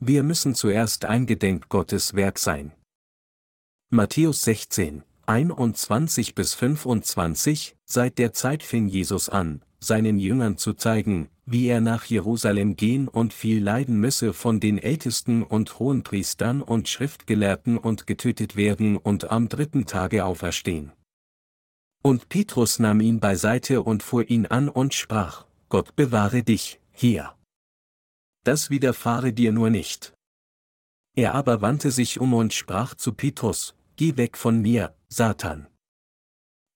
Wir müssen zuerst eingedenk Gottes Werk sein. Matthäus 16, 21 bis 25, seit der Zeit fing Jesus an, seinen Jüngern zu zeigen, wie er nach Jerusalem gehen und viel leiden müsse von den Ältesten und Hohenpriestern und Schriftgelehrten und getötet werden und am dritten Tage auferstehen. Und Petrus nahm ihn beiseite und fuhr ihn an und sprach, Gott bewahre dich, hier. Das widerfahre dir nur nicht. Er aber wandte sich um und sprach zu Petrus, Geh weg von mir, Satan.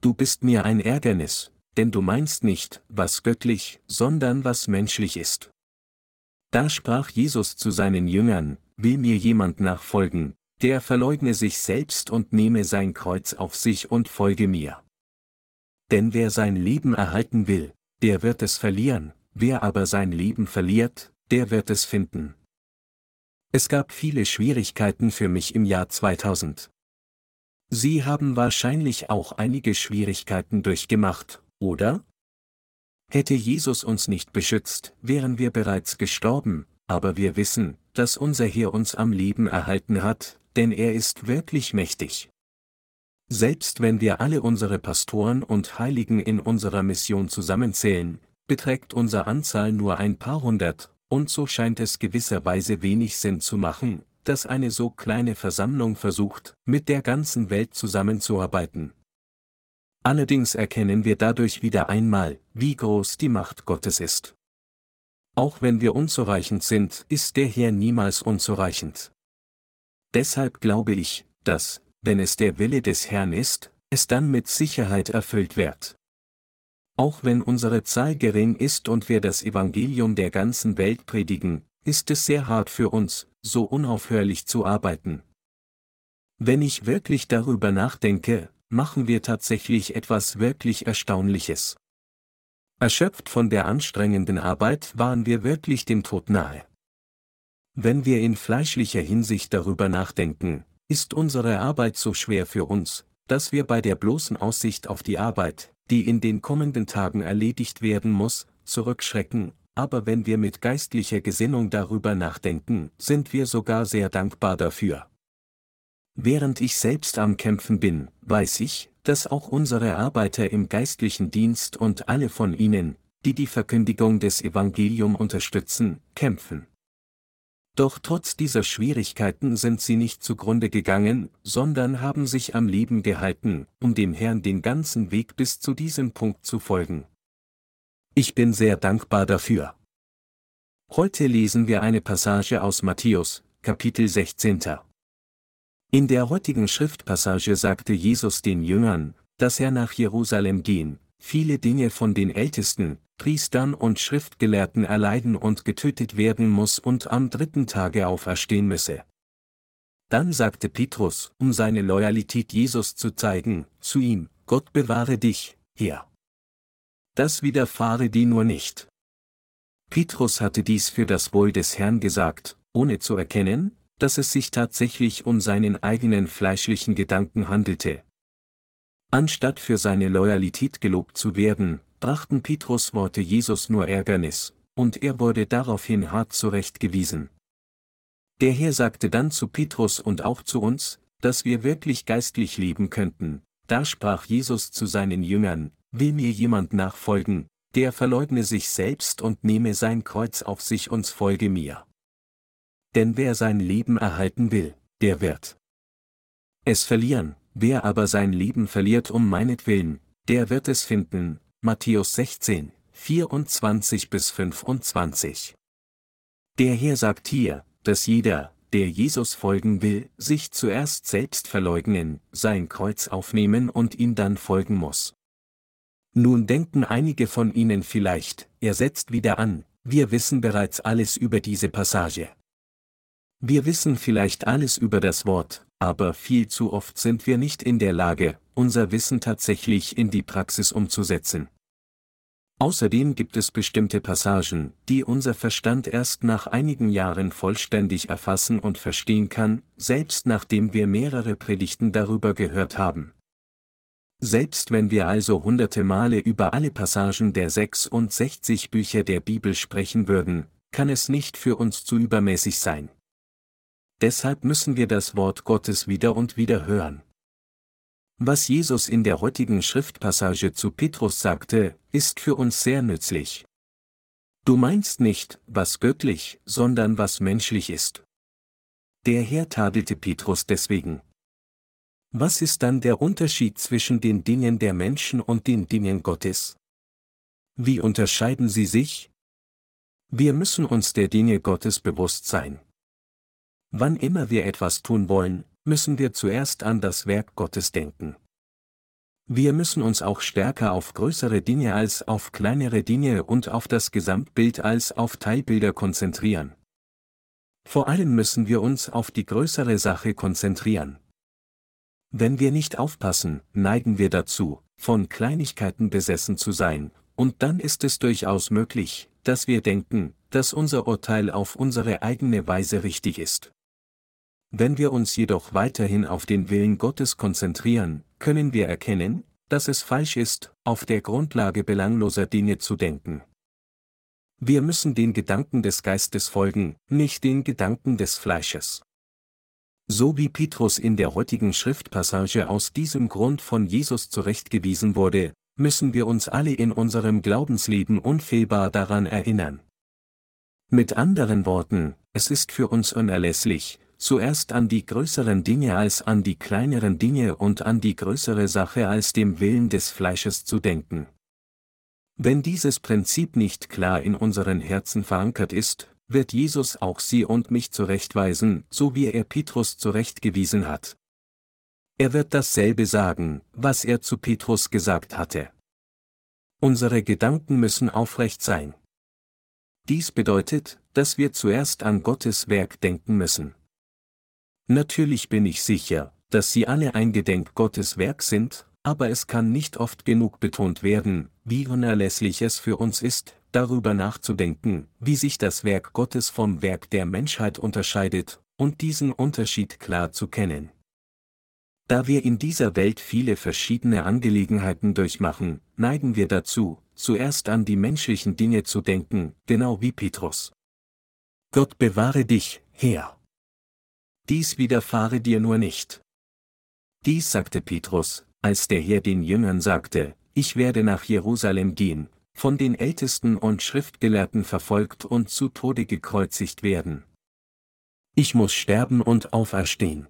Du bist mir ein Ärgernis, denn du meinst nicht, was göttlich, sondern was menschlich ist. Da sprach Jesus zu seinen Jüngern, will mir jemand nachfolgen, der verleugne sich selbst und nehme sein Kreuz auf sich und folge mir. Denn wer sein Leben erhalten will, der wird es verlieren, wer aber sein Leben verliert, der wird es finden. Es gab viele Schwierigkeiten für mich im Jahr 2000. Sie haben wahrscheinlich auch einige Schwierigkeiten durchgemacht, oder? Hätte Jesus uns nicht beschützt, wären wir bereits gestorben, aber wir wissen, dass unser Herr uns am Leben erhalten hat, denn er ist wirklich mächtig. Selbst wenn wir alle unsere Pastoren und Heiligen in unserer Mission zusammenzählen, beträgt unsere Anzahl nur ein paar hundert, und so scheint es gewisserweise wenig Sinn zu machen, dass eine so kleine Versammlung versucht, mit der ganzen Welt zusammenzuarbeiten. Allerdings erkennen wir dadurch wieder einmal, wie groß die Macht Gottes ist. Auch wenn wir unzureichend sind, ist der Herr niemals unzureichend. Deshalb glaube ich, dass, wenn es der Wille des Herrn ist, es dann mit Sicherheit erfüllt wird. Auch wenn unsere Zahl gering ist und wir das Evangelium der ganzen Welt predigen, ist es sehr hart für uns, so unaufhörlich zu arbeiten. Wenn ich wirklich darüber nachdenke, machen wir tatsächlich etwas wirklich Erstaunliches. Erschöpft von der anstrengenden Arbeit waren wir wirklich dem Tod nahe. Wenn wir in fleischlicher Hinsicht darüber nachdenken, ist unsere Arbeit so schwer für uns, dass wir bei der bloßen Aussicht auf die Arbeit, die in den kommenden Tagen erledigt werden muss, zurückschrecken, aber wenn wir mit geistlicher Gesinnung darüber nachdenken, sind wir sogar sehr dankbar dafür. Während ich selbst am Kämpfen bin, weiß ich, dass auch unsere Arbeiter im geistlichen Dienst und alle von ihnen, die die Verkündigung des Evangelium unterstützen, kämpfen. Doch trotz dieser Schwierigkeiten sind sie nicht zugrunde gegangen, sondern haben sich am Leben gehalten, um dem Herrn den ganzen Weg bis zu diesem Punkt zu folgen. Ich bin sehr dankbar dafür. Heute lesen wir eine Passage aus Matthäus, Kapitel 16. In der heutigen Schriftpassage sagte Jesus den Jüngern, dass er nach Jerusalem gehen, viele Dinge von den Ältesten, Priestern und Schriftgelehrten erleiden und getötet werden muss und am dritten Tage auferstehen müsse. Dann sagte Petrus, um seine Loyalität Jesus zu zeigen, zu ihm, Gott bewahre dich, Herr. Das widerfahre dir nur nicht. Petrus hatte dies für das Wohl des Herrn gesagt, ohne zu erkennen, dass es sich tatsächlich um seinen eigenen fleischlichen Gedanken handelte. Anstatt für seine Loyalität gelobt zu werden, brachten Petrus Worte Jesus nur Ärgernis, und er wurde daraufhin hart zurechtgewiesen. Der Herr sagte dann zu Petrus und auch zu uns, dass wir wirklich geistlich leben könnten. Da sprach Jesus zu seinen Jüngern, will mir jemand nachfolgen, der verleugne sich selbst und nehme sein Kreuz auf sich und folge mir denn wer sein Leben erhalten will, der wird es verlieren, wer aber sein Leben verliert um meinetwillen, der wird es finden. Matthäus 16, 24 bis 25. Der Herr sagt hier, dass jeder, der Jesus folgen will, sich zuerst selbst verleugnen, sein Kreuz aufnehmen und ihm dann folgen muss. Nun denken einige von Ihnen vielleicht, er setzt wieder an, wir wissen bereits alles über diese Passage. Wir wissen vielleicht alles über das Wort, aber viel zu oft sind wir nicht in der Lage, unser Wissen tatsächlich in die Praxis umzusetzen. Außerdem gibt es bestimmte Passagen, die unser Verstand erst nach einigen Jahren vollständig erfassen und verstehen kann, selbst nachdem wir mehrere Predigten darüber gehört haben. Selbst wenn wir also hunderte Male über alle Passagen der 66 Bücher der Bibel sprechen würden, kann es nicht für uns zu übermäßig sein. deshalb müssen wir das Wort Gottes wieder und wieder hören. Was Jesus in der heutigen Schriftpassage zu Petrus sagte, ist für uns sehr nützlich. Du meinst nicht, was göttlich, sondern was menschlich ist. Der Herr tadelte Petrus deswegen. Was ist dann der Unterschied zwischen den Dingen der Menschen und den Dingen Gottes? Wie unterscheiden sie sich? Wir müssen uns der Dinge Gottes bewusst sein. Wann immer wir etwas tun wollen, müssen wir zuerst an das Werk Gottes denken. Wir müssen uns auch stärker auf größere Dinge als auf kleinere Dinge und auf das Gesamtbild als auf Teilbilder konzentrieren. Vor allem müssen wir uns auf die größere Sache konzentrieren. Wenn wir nicht aufpassen, neigen wir dazu, von Kleinigkeiten besessen zu sein, und dann ist es durchaus möglich, dass wir denken, dass unser Urteil auf unsere eigene Weise richtig ist. Wenn wir uns jedoch weiterhin auf den Willen Gottes konzentrieren, können wir erkennen, dass es falsch ist, auf der Grundlage belangloser Dinge zu denken. Wir müssen den Gedanken des Geistes folgen, nicht den Gedanken des Fleisches. So wie Petrus in der heutigen Schriftpassage aus diesem Grund von Jesus zurechtgewiesen wurde, müssen wir uns alle in unserem Glaubensleben unfehlbar daran erinnern. Mit anderen Worten, es ist für uns unerlässlich, zuerst an die größeren Dinge als an die kleineren Dinge und an die größere Sache als dem Willen des Fleisches zu denken. Wenn dieses Prinzip nicht klar in unseren Herzen verankert ist, wird Jesus auch Sie und mich zurechtweisen, so wie er Petrus zurechtgewiesen hat. Er wird dasselbe sagen, was er zu Petrus gesagt hatte. Unsere Gedanken müssen aufrecht sein. Dies bedeutet, dass wir zuerst an Gottes Werk denken müssen. Natürlich bin ich sicher, dass Sie alle ein Gedenk Gottes Werk sind, aber es kann nicht oft genug betont werden, wie unerlässlich es für uns ist, darüber nachzudenken, wie sich das Werk Gottes vom Werk der Menschheit unterscheidet, und diesen Unterschied klar zu kennen. Da wir in dieser Welt viele verschiedene Angelegenheiten durchmachen, neigen wir dazu, zuerst an die menschlichen Dinge zu denken, genau wie Petrus. Gott bewahre dich, Herr dies widerfahre dir nur nicht. Dies sagte Petrus, als der Herr den Jüngern sagte, ich werde nach Jerusalem gehen, von den Ältesten und Schriftgelehrten verfolgt und zu Tode gekreuzigt werden. Ich muss sterben und auferstehen.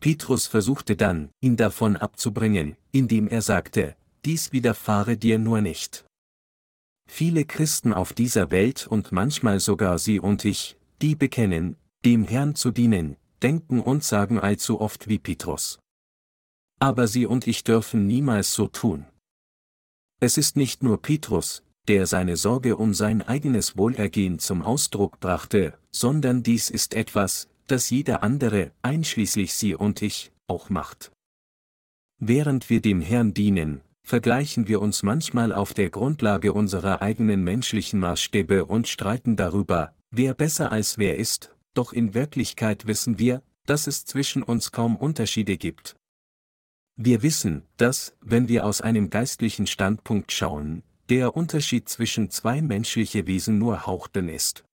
Petrus versuchte dann, ihn davon abzubringen, indem er sagte, dies widerfahre dir nur nicht. Viele Christen auf dieser Welt und manchmal sogar Sie und ich, die bekennen, dem Herrn zu dienen, denken und sagen allzu oft wie Petrus. Aber Sie und ich dürfen niemals so tun. Es ist nicht nur Petrus, der seine Sorge um sein eigenes Wohlergehen zum Ausdruck brachte, sondern dies ist etwas, das jeder andere, einschließlich Sie und ich, auch macht. Während wir dem Herrn dienen, vergleichen wir uns manchmal auf der Grundlage unserer eigenen menschlichen Maßstäbe und streiten darüber, wer besser als wer ist, doch in Wirklichkeit wissen wir, dass es zwischen uns kaum Unterschiede gibt. Wir wissen, dass, wenn wir aus einem geistlichen Standpunkt schauen, der Unterschied zwischen zwei menschliche Wesen nur hauchten ist.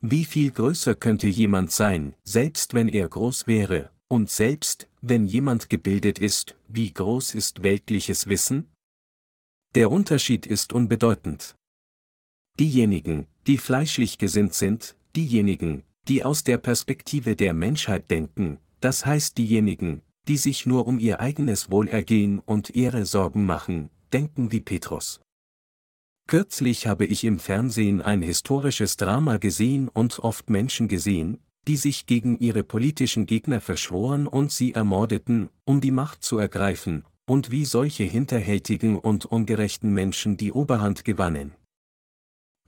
Wie viel größer könnte jemand sein, selbst wenn er groß wäre, und selbst, wenn jemand gebildet ist, wie groß ist weltliches Wissen? Der Unterschied ist unbedeutend. Diejenigen, die fleischlich gesinnt sind, diejenigen, die aus der Perspektive der Menschheit denken, das heißt diejenigen, die sich nur um ihr eigenes Wohlergehen und ihre Sorgen machen, denken wie Petrus. Kürzlich habe ich im Fernsehen ein historisches Drama gesehen und oft Menschen gesehen, die sich gegen ihre politischen Gegner verschworen und sie ermordeten, um die Macht zu ergreifen, und wie solche hinterhältigen und ungerechten Menschen die Oberhand gewannen.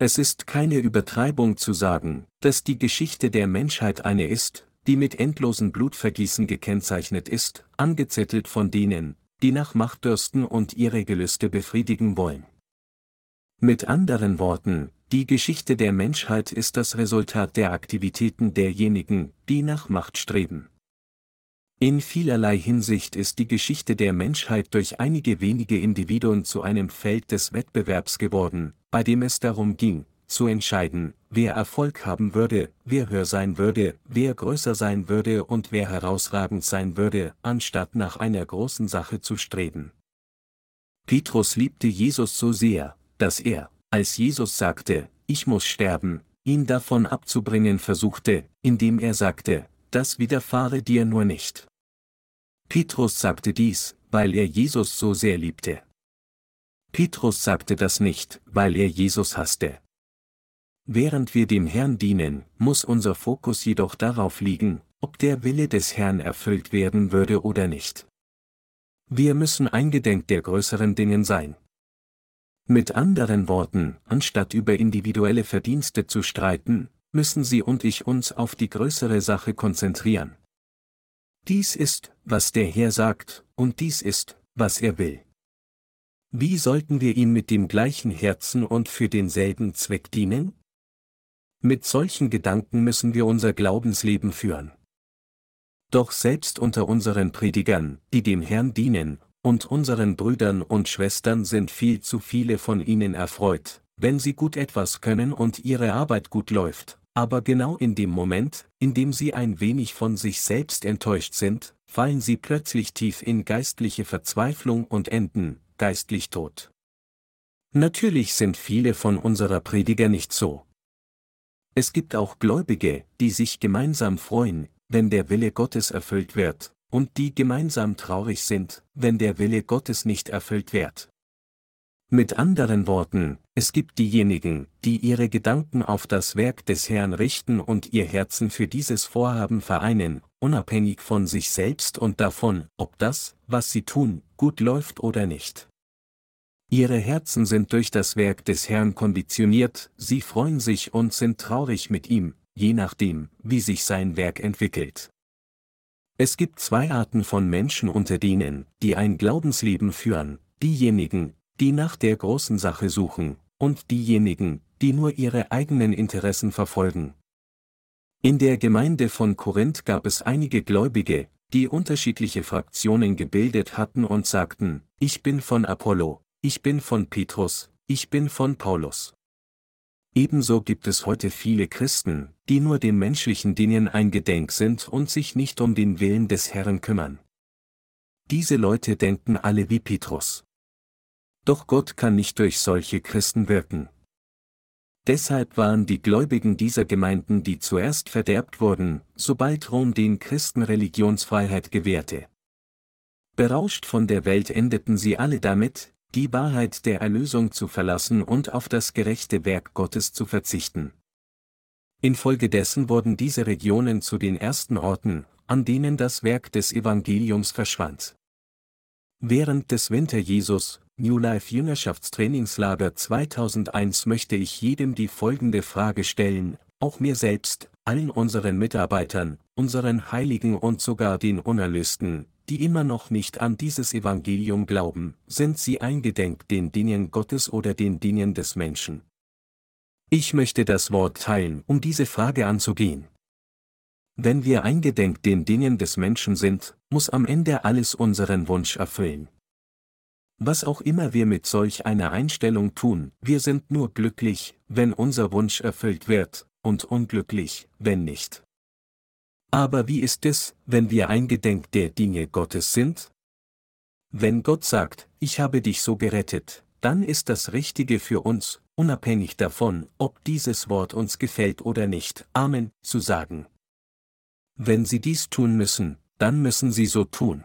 Es ist keine Übertreibung zu sagen, dass die Geschichte der Menschheit eine ist, die mit endlosen Blutvergießen gekennzeichnet ist, angezettelt von denen, die nach Macht dürsten und ihre Gelüste befriedigen wollen. Mit anderen Worten, die Geschichte der Menschheit ist das Resultat der Aktivitäten derjenigen, die nach Macht streben. In vielerlei Hinsicht ist die Geschichte der Menschheit durch einige wenige Individuen zu einem Feld des Wettbewerbs geworden, bei dem es darum ging, zu entscheiden, wer Erfolg haben würde, wer höher sein würde, wer größer sein würde und wer herausragend sein würde, anstatt nach einer großen Sache zu streben. Petrus liebte Jesus so sehr, dass er, als Jesus sagte, ich muss sterben, ihn davon abzubringen versuchte, indem er sagte, das widerfahre dir nur nicht. Petrus sagte dies, weil er Jesus so sehr liebte. Petrus sagte das nicht, weil er Jesus hasste. Während wir dem Herrn dienen, muss unser Fokus jedoch darauf liegen, ob der Wille des Herrn erfüllt werden würde oder nicht. Wir müssen eingedenk der größeren Dingen sein. Mit anderen Worten, anstatt über individuelle Verdienste zu streiten, müssen Sie und ich uns auf die größere Sache konzentrieren. Dies ist, was der Herr sagt, und dies ist, was er will. Wie sollten wir ihm mit dem gleichen Herzen und für denselben Zweck dienen? Mit solchen Gedanken müssen wir unser Glaubensleben führen. Doch selbst unter unseren Predigern, die dem Herrn dienen, und unseren Brüdern und Schwestern sind viel zu viele von ihnen erfreut, wenn sie gut etwas können und ihre Arbeit gut läuft, aber genau in dem Moment, in dem sie ein wenig von sich selbst enttäuscht sind, fallen sie plötzlich tief in geistliche Verzweiflung und enden, geistlich tot. Natürlich sind viele von unserer Prediger nicht so. Es gibt auch Gläubige, die sich gemeinsam freuen, wenn der Wille Gottes erfüllt wird, und die gemeinsam traurig sind, wenn der Wille Gottes nicht erfüllt wird. Mit anderen Worten, es gibt diejenigen, die ihre Gedanken auf das Werk des Herrn richten und ihr Herzen für dieses Vorhaben vereinen, unabhängig von sich selbst und davon, ob das, was sie tun, gut läuft oder nicht. Ihre Herzen sind durch das Werk des Herrn konditioniert, sie freuen sich und sind traurig mit ihm, je nachdem, wie sich sein Werk entwickelt. Es gibt zwei Arten von Menschen unter denen, die ein Glaubensleben führen, diejenigen, die nach der großen Sache suchen, und diejenigen, die nur ihre eigenen Interessen verfolgen. In der Gemeinde von Korinth gab es einige Gläubige, die unterschiedliche Fraktionen gebildet hatten und sagten, ich bin von Apollo, ich bin von Petrus, ich bin von Paulus. Ebenso gibt es heute viele Christen, die nur den menschlichen Dingen eingedenk sind und sich nicht um den Willen des Herrn kümmern. Diese Leute denken alle wie Petrus. Doch Gott kann nicht durch solche Christen wirken. Deshalb waren die Gläubigen dieser Gemeinden die zuerst verderbt wurden, sobald Rom den Christen Religionsfreiheit gewährte. Berauscht von der Welt endeten sie alle damit, die Wahrheit der Erlösung zu verlassen und auf das gerechte Werk Gottes zu verzichten. Infolgedessen wurden diese Regionen zu den ersten Orten, an denen das Werk des Evangeliums verschwand. Während des Winter Jesus, New Life Jüngerschaftstrainingslager 2001 möchte ich jedem die folgende Frage stellen, auch mir selbst, allen unseren Mitarbeitern, unseren Heiligen und sogar den Unerlösten, die immer noch nicht an dieses Evangelium glauben, sind sie eingedenk den Dingen Gottes oder den Dingen des Menschen. Ich möchte das Wort teilen, um diese Frage anzugehen. Wenn wir eingedenk den Dingen des Menschen sind, muss am Ende alles unseren Wunsch erfüllen. Was auch immer wir mit solch einer Einstellung tun, wir sind nur glücklich, wenn unser Wunsch erfüllt wird, und unglücklich, wenn nicht. Aber wie ist es, wenn wir eingedenk der Dinge Gottes sind? Wenn Gott sagt, ich habe dich so gerettet, dann ist das Richtige für uns, unabhängig davon, ob dieses Wort uns gefällt oder nicht, Amen, zu sagen. Wenn Sie dies tun müssen, dann müssen Sie so tun.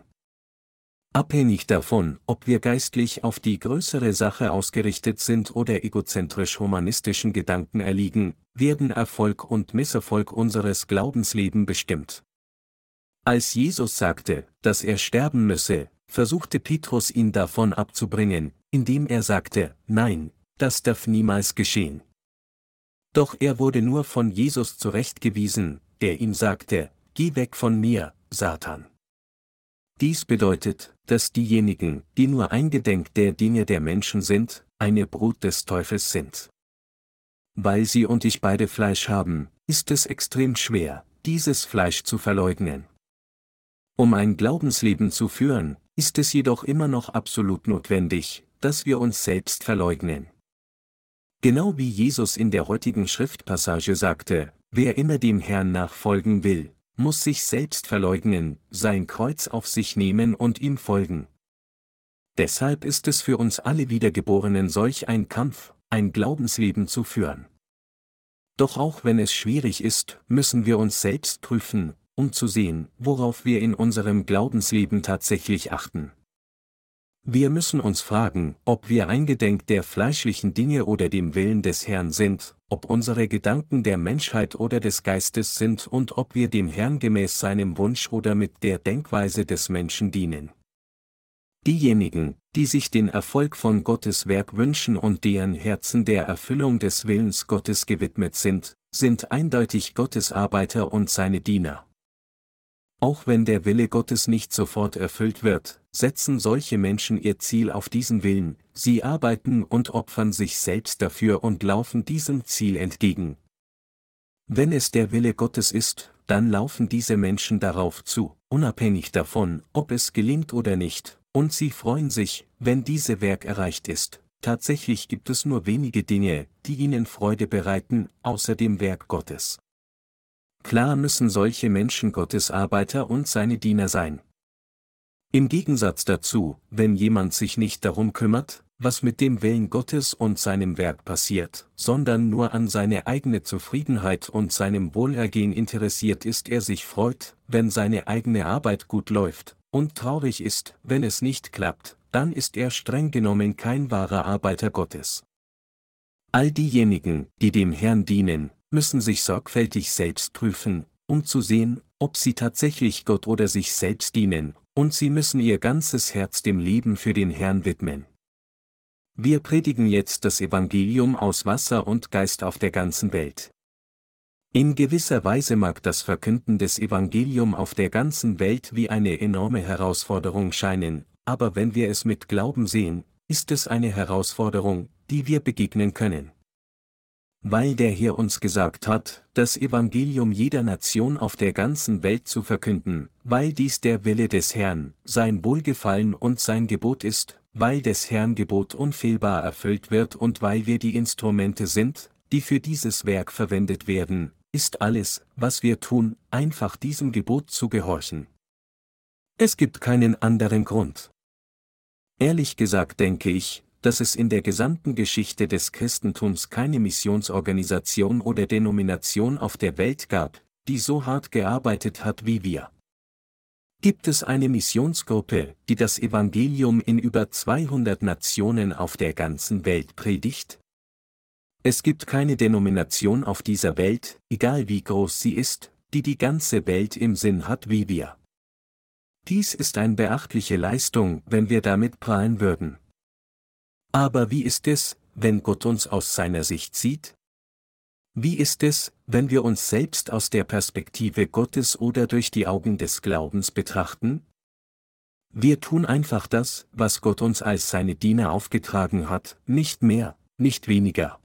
Abhängig davon, ob wir geistlich auf die größere Sache ausgerichtet sind oder egozentrisch-humanistischen Gedanken erliegen, werden Erfolg und Misserfolg unseres Glaubensleben bestimmt. Als Jesus sagte, dass er sterben müsse, versuchte Petrus ihn davon abzubringen, indem er sagte, nein, das darf niemals geschehen. Doch er wurde nur von Jesus zurechtgewiesen, der ihm sagte, Geh weg von mir, Satan. Dies bedeutet, dass diejenigen, die nur eingedenk der Dinge der Menschen sind, eine Brut des Teufels sind. Weil sie und ich beide Fleisch haben, ist es extrem schwer, dieses Fleisch zu verleugnen. Um ein Glaubensleben zu führen, ist es jedoch immer noch absolut notwendig, dass wir uns selbst verleugnen. Genau wie Jesus in der heutigen Schriftpassage sagte, wer immer dem Herrn nachfolgen will, muss sich selbst verleugnen, sein Kreuz auf sich nehmen und ihm folgen. Deshalb ist es für uns alle Wiedergeborenen solch ein Kampf, ein Glaubensleben zu führen. Doch auch wenn es schwierig ist, müssen wir uns selbst prüfen, um zu sehen, worauf wir in unserem Glaubensleben tatsächlich achten. Wir müssen uns fragen, ob wir eingedenk der fleischlichen Dinge oder dem Willen des Herrn sind, ob unsere Gedanken der Menschheit oder des Geistes sind und ob wir dem Herrn gemäß seinem Wunsch oder mit der Denkweise des Menschen dienen. Diejenigen, die sich den Erfolg von Gottes Werk wünschen und deren Herzen der Erfüllung des Willens Gottes gewidmet sind, sind eindeutig Gottes Arbeiter und seine Diener. Auch wenn der Wille Gottes nicht sofort erfüllt wird, setzen solche Menschen ihr Ziel auf diesen Willen, sie arbeiten und opfern sich selbst dafür und laufen diesem Ziel entgegen. Wenn es der Wille Gottes ist, dann laufen diese Menschen darauf zu, unabhängig davon, ob es gelingt oder nicht, und sie freuen sich, wenn diese Werk erreicht ist. Tatsächlich gibt es nur wenige Dinge, die ihnen Freude bereiten, außer dem Werk Gottes. Klar müssen solche Menschen Gottes Arbeiter und seine Diener sein. Im Gegensatz dazu, wenn jemand sich nicht darum kümmert, was mit dem Willen Gottes und seinem Werk passiert, sondern nur an seine eigene Zufriedenheit und seinem Wohlergehen interessiert ist, er sich freut, wenn seine eigene Arbeit gut läuft, und traurig ist, wenn es nicht klappt, dann ist er streng genommen kein wahrer Arbeiter Gottes. All diejenigen, die dem Herrn dienen, müssen sich sorgfältig selbst prüfen, um zu sehen, ob sie tatsächlich Gott oder sich selbst dienen, und sie müssen ihr ganzes Herz dem Leben für den Herrn widmen. Wir predigen jetzt das Evangelium aus Wasser und Geist auf der ganzen Welt. In gewisser Weise mag das Verkünden des Evangelium auf der ganzen Welt wie eine enorme Herausforderung scheinen, aber wenn wir es mit Glauben sehen, ist es eine Herausforderung, die wir begegnen können weil der Herr uns gesagt hat, das Evangelium jeder Nation auf der ganzen Welt zu verkünden, weil dies der Wille des Herrn, sein Wohlgefallen und sein Gebot ist, weil des Herrn Gebot unfehlbar erfüllt wird und weil wir die Instrumente sind, die für dieses Werk verwendet werden, ist alles, was wir tun, einfach diesem Gebot zu gehorchen. Es gibt keinen anderen Grund. Ehrlich gesagt denke ich, dass es in der gesamten Geschichte des Christentums keine Missionsorganisation oder Denomination auf der Welt gab, die so hart gearbeitet hat wie wir. Gibt es eine Missionsgruppe, die das Evangelium in über 200 Nationen auf der ganzen Welt predigt? Es gibt keine Denomination auf dieser Welt, egal wie groß sie ist, die die ganze Welt im Sinn hat wie wir. Dies ist eine beachtliche Leistung, wenn wir damit prahlen würden. Aber wie ist es, wenn Gott uns aus seiner Sicht sieht? Wie ist es, wenn wir uns selbst aus der Perspektive Gottes oder durch die Augen des Glaubens betrachten? Wir tun einfach das, was Gott uns als seine Diener aufgetragen hat, nicht mehr, nicht weniger.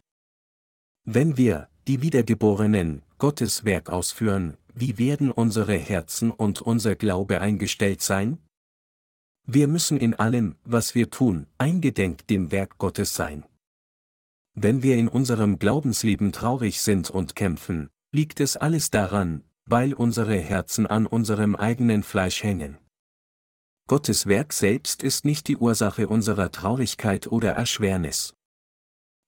Wenn wir, die Wiedergeborenen, Gottes Werk ausführen, wie werden unsere Herzen und unser Glaube eingestellt sein? Wir müssen in allem, was wir tun, eingedenk dem Werk Gottes sein. Wenn wir in unserem Glaubensleben traurig sind und kämpfen, liegt es alles daran, weil unsere Herzen an unserem eigenen Fleisch hängen. Gottes Werk selbst ist nicht die Ursache unserer Traurigkeit oder Erschwernis.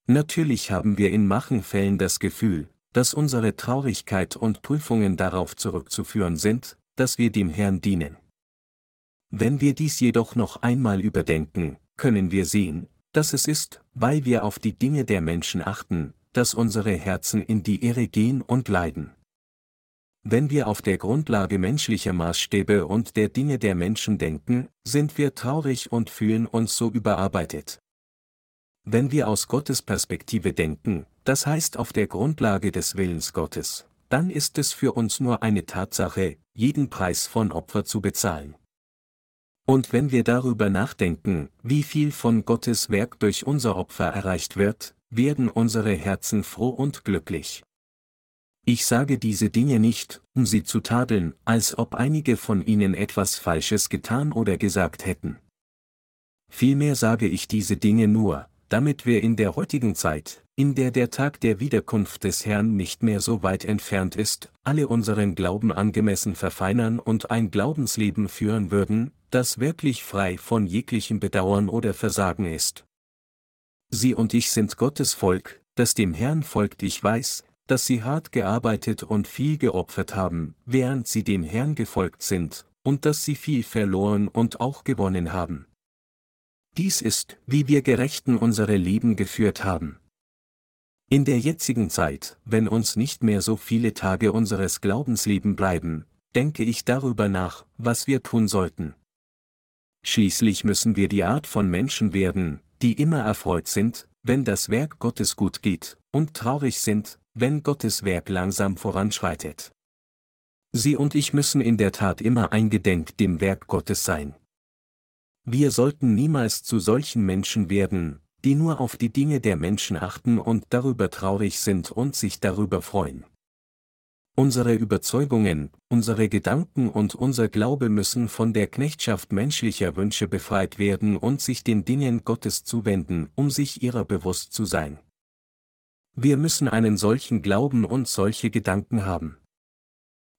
Natürlich haben wir in Machenfällen das Gefühl, dass unsere Traurigkeit und Prüfungen darauf zurückzuführen sind, dass wir dem Herrn dienen. Wenn wir dies jedoch noch einmal überdenken, können wir sehen, dass es ist, weil wir auf die Dinge der Menschen achten, dass unsere Herzen in die Irre gehen und leiden. Wenn wir auf der Grundlage menschlicher Maßstäbe und der Dinge der Menschen denken, sind wir traurig und fühlen uns so überarbeitet. Wenn wir aus Gottes Perspektive denken, das heißt auf der Grundlage des Willens Gottes, dann ist es für uns nur eine Tatsache, jeden Preis von Opfer zu bezahlen. Und wenn wir darüber nachdenken, wie viel von Gottes Werk durch unser Opfer erreicht wird, werden unsere Herzen froh und glücklich. Ich sage diese Dinge nicht, um sie zu tadeln, als ob einige von ihnen etwas Falsches getan oder gesagt hätten. Vielmehr sage ich diese Dinge nur, damit wir in der heutigen Zeit, in der der Tag der Wiederkunft des Herrn nicht mehr so weit entfernt ist, alle unseren Glauben angemessen verfeinern und ein Glaubensleben führen würden, das wirklich frei von jeglichem Bedauern oder Versagen ist. Sie und ich sind Gottes Volk, das dem Herrn folgt. Ich weiß, dass sie hart gearbeitet und viel geopfert haben, während sie dem Herrn gefolgt sind, und dass sie viel verloren und auch gewonnen haben. Dies ist, wie wir Gerechten unsere Leben geführt haben. In der jetzigen Zeit, wenn uns nicht mehr so viele Tage unseres Glaubensleben bleiben, denke ich darüber nach, was wir tun sollten. Schließlich müssen wir die Art von Menschen werden, die immer erfreut sind, wenn das Werk Gottes gut geht, und traurig sind, wenn Gottes Werk langsam voranschreitet. Sie und ich müssen in der Tat immer eingedenk dem Werk Gottes sein. Wir sollten niemals zu solchen Menschen werden, die nur auf die Dinge der Menschen achten und darüber traurig sind und sich darüber freuen. Unsere Überzeugungen, unsere Gedanken und unser Glaube müssen von der Knechtschaft menschlicher Wünsche befreit werden und sich den Dingen Gottes zuwenden, um sich ihrer bewusst zu sein. Wir müssen einen solchen Glauben und solche Gedanken haben.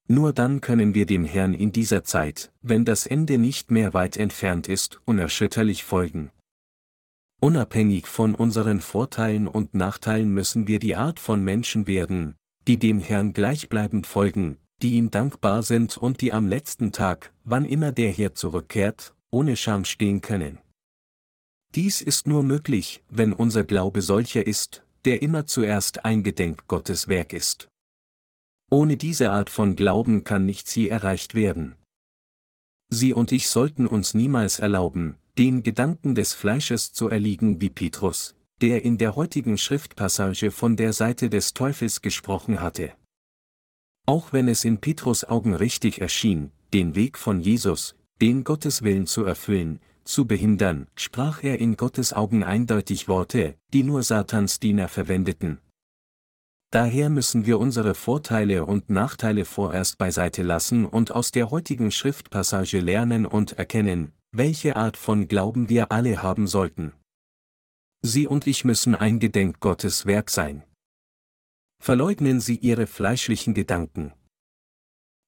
Nur dann können wir dem Herrn in dieser Zeit, wenn das Ende nicht mehr weit entfernt ist, unerschütterlich folgen. Unabhängig von unseren Vorteilen und Nachteilen müssen wir die Art von Menschen werden, die dem Herrn gleichbleibend folgen, die ihm dankbar sind und die am letzten Tag, wann immer der Herr zurückkehrt, ohne Scham stehen können. Dies ist nur möglich, wenn unser Glaube solcher ist, der immer zuerst eingedenk Gottes Werk ist. Ohne diese Art von Glauben kann nichts je erreicht werden. Sie und ich sollten uns niemals erlauben, den Gedanken des Fleisches zu erliegen wie Petrus, der in der heutigen Schriftpassage von der Seite des Teufels gesprochen hatte. Auch wenn es in Petrus Augen richtig erschien, den Weg von Jesus, den Gottes Willen zu erfüllen, zu behindern, sprach er in Gottes Augen eindeutig Worte, die nur Satans Diener verwendeten. Daher müssen wir unsere Vorteile und Nachteile vorerst beiseite lassen und aus der heutigen Schriftpassage lernen und erkennen, welche Art von Glauben wir alle haben sollten. Sie und ich müssen eingedenk Gottes Werk sein. Verleugnen Sie Ihre fleischlichen Gedanken.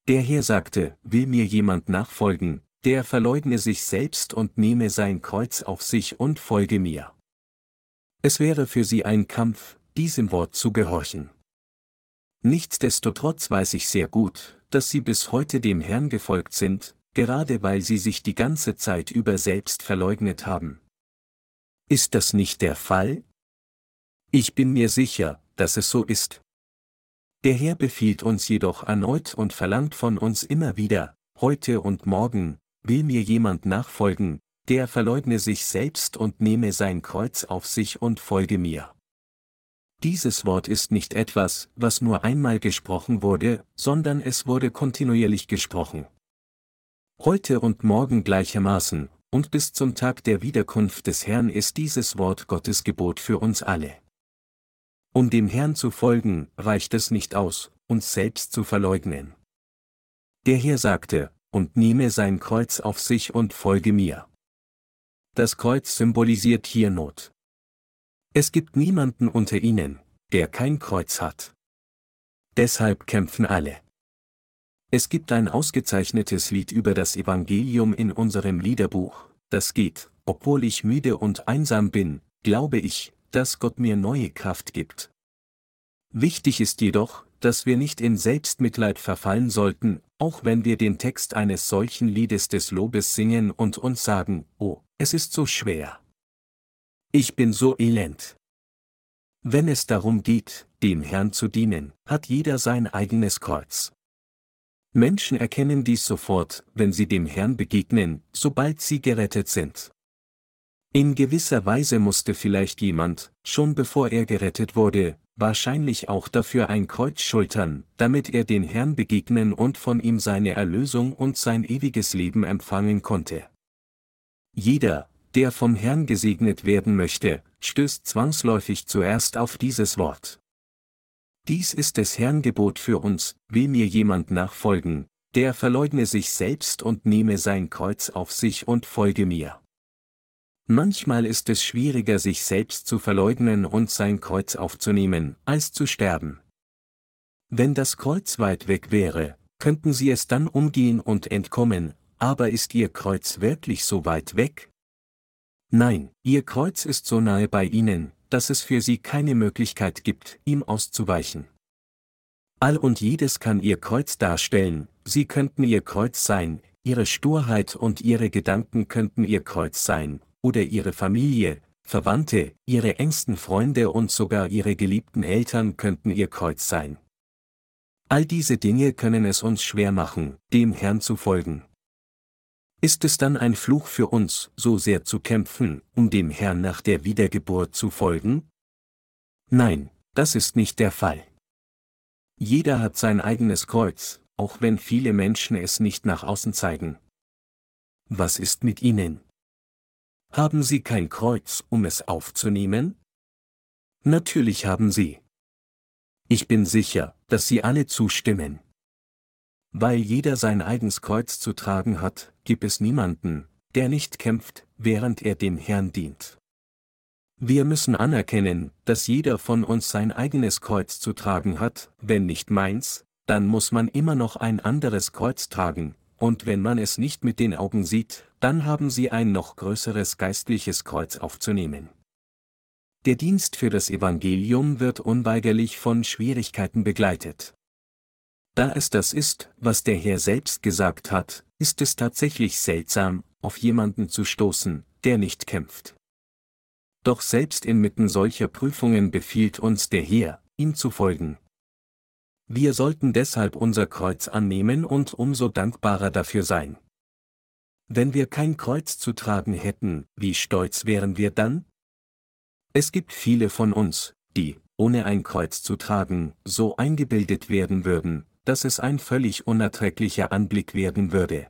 Der Herr sagte, will mir jemand nachfolgen, der verleugne sich selbst und nehme sein Kreuz auf sich und folge mir. Es wäre für Sie ein Kampf, diesem Wort zu gehorchen. Nichtsdestotrotz weiß ich sehr gut, dass Sie bis heute dem Herrn gefolgt sind, gerade weil sie sich die ganze Zeit über selbst verleugnet haben. Ist das nicht der Fall? Ich bin mir sicher, dass es so ist. Der Herr befiehlt uns jedoch erneut und verlangt von uns immer wieder, heute und morgen, will mir jemand nachfolgen, der verleugne sich selbst und nehme sein Kreuz auf sich und folge mir. Dieses Wort ist nicht etwas, was nur einmal gesprochen wurde, sondern es wurde kontinuierlich gesprochen heute und morgen gleichermaßen, und bis zum Tag der Wiederkunft des Herrn ist dieses Wort Gottes Gebot für uns alle. Um dem Herrn zu folgen, reicht es nicht aus, uns selbst zu verleugnen. Der Herr sagte, und nehme sein Kreuz auf sich und folge mir. Das Kreuz symbolisiert hier Not. Es gibt niemanden unter ihnen, der kein Kreuz hat. Deshalb kämpfen alle. Es gibt ein ausgezeichnetes Lied über das Evangelium in unserem Liederbuch, das geht, obwohl ich müde und einsam bin, glaube ich, dass Gott mir neue Kraft gibt. Wichtig ist jedoch, dass wir nicht in Selbstmitleid verfallen sollten, auch wenn wir den Text eines solchen Liedes des Lobes singen und uns sagen, oh, es ist so schwer. Ich bin so elend. Wenn es darum geht, dem Herrn zu dienen, hat jeder sein eigenes Kreuz. Menschen erkennen dies sofort, wenn sie dem Herrn begegnen, sobald sie gerettet sind. In gewisser Weise musste vielleicht jemand, schon bevor er gerettet wurde, wahrscheinlich auch dafür ein Kreuz schultern, damit er den Herrn begegnen und von ihm seine Erlösung und sein ewiges Leben empfangen konnte. Jeder, der vom Herrn gesegnet werden möchte, stößt zwangsläufig zuerst auf dieses Wort. Dies ist des Herrn Gebot für uns, will mir jemand nachfolgen, der verleugne sich selbst und nehme sein Kreuz auf sich und folge mir. Manchmal ist es schwieriger, sich selbst zu verleugnen und sein Kreuz aufzunehmen, als zu sterben. Wenn das Kreuz weit weg wäre, könnten Sie es dann umgehen und entkommen, aber ist Ihr Kreuz wirklich so weit weg? Nein, Ihr Kreuz ist so nahe bei Ihnen, dass es für Sie keine Möglichkeit gibt, ihm auszuweichen. All und jedes kann Ihr Kreuz darstellen, Sie könnten Ihr Kreuz sein, Ihre Sturheit und Ihre Gedanken könnten Ihr Kreuz sein, oder Ihre Familie, Verwandte, Ihre engsten Freunde und sogar Ihre geliebten Eltern könnten Ihr Kreuz sein. All diese Dinge können es uns schwer machen, dem Herrn zu folgen. Ist es dann ein Fluch für uns, so sehr zu kämpfen, um dem Herrn nach der Wiedergeburt zu folgen? Nein, das ist nicht der Fall. Jeder hat sein eigenes Kreuz, auch wenn viele Menschen es nicht nach außen zeigen. Was ist mit ihnen? Haben sie kein Kreuz, um es aufzunehmen? Natürlich haben sie. Ich bin sicher, dass sie alle zustimmen. Weil jeder sein eigens Kreuz zu tragen hat, gibt es niemanden, der nicht kämpft, während er dem Herrn dient. Wir müssen anerkennen, dass jeder von uns sein eigenes Kreuz zu tragen hat, wenn nicht meins, dann muss man immer noch ein anderes Kreuz tragen, und wenn man es nicht mit den Augen sieht, dann haben sie ein noch größeres geistliches Kreuz aufzunehmen. Der Dienst für das Evangelium wird unweigerlich von Schwierigkeiten begleitet. Da es das ist, was der Herr selbst gesagt hat, ist es tatsächlich seltsam, auf jemanden zu stoßen, der nicht kämpft. Doch selbst inmitten solcher Prüfungen befiehlt uns der Herr, ihm zu folgen. Wir sollten deshalb unser Kreuz annehmen und umso dankbarer dafür sein. Wenn wir kein Kreuz zu tragen hätten, wie stolz wären wir dann? Es gibt viele von uns, die, ohne ein Kreuz zu tragen, so eingebildet werden würden, dass es ein völlig unerträglicher Anblick werden würde.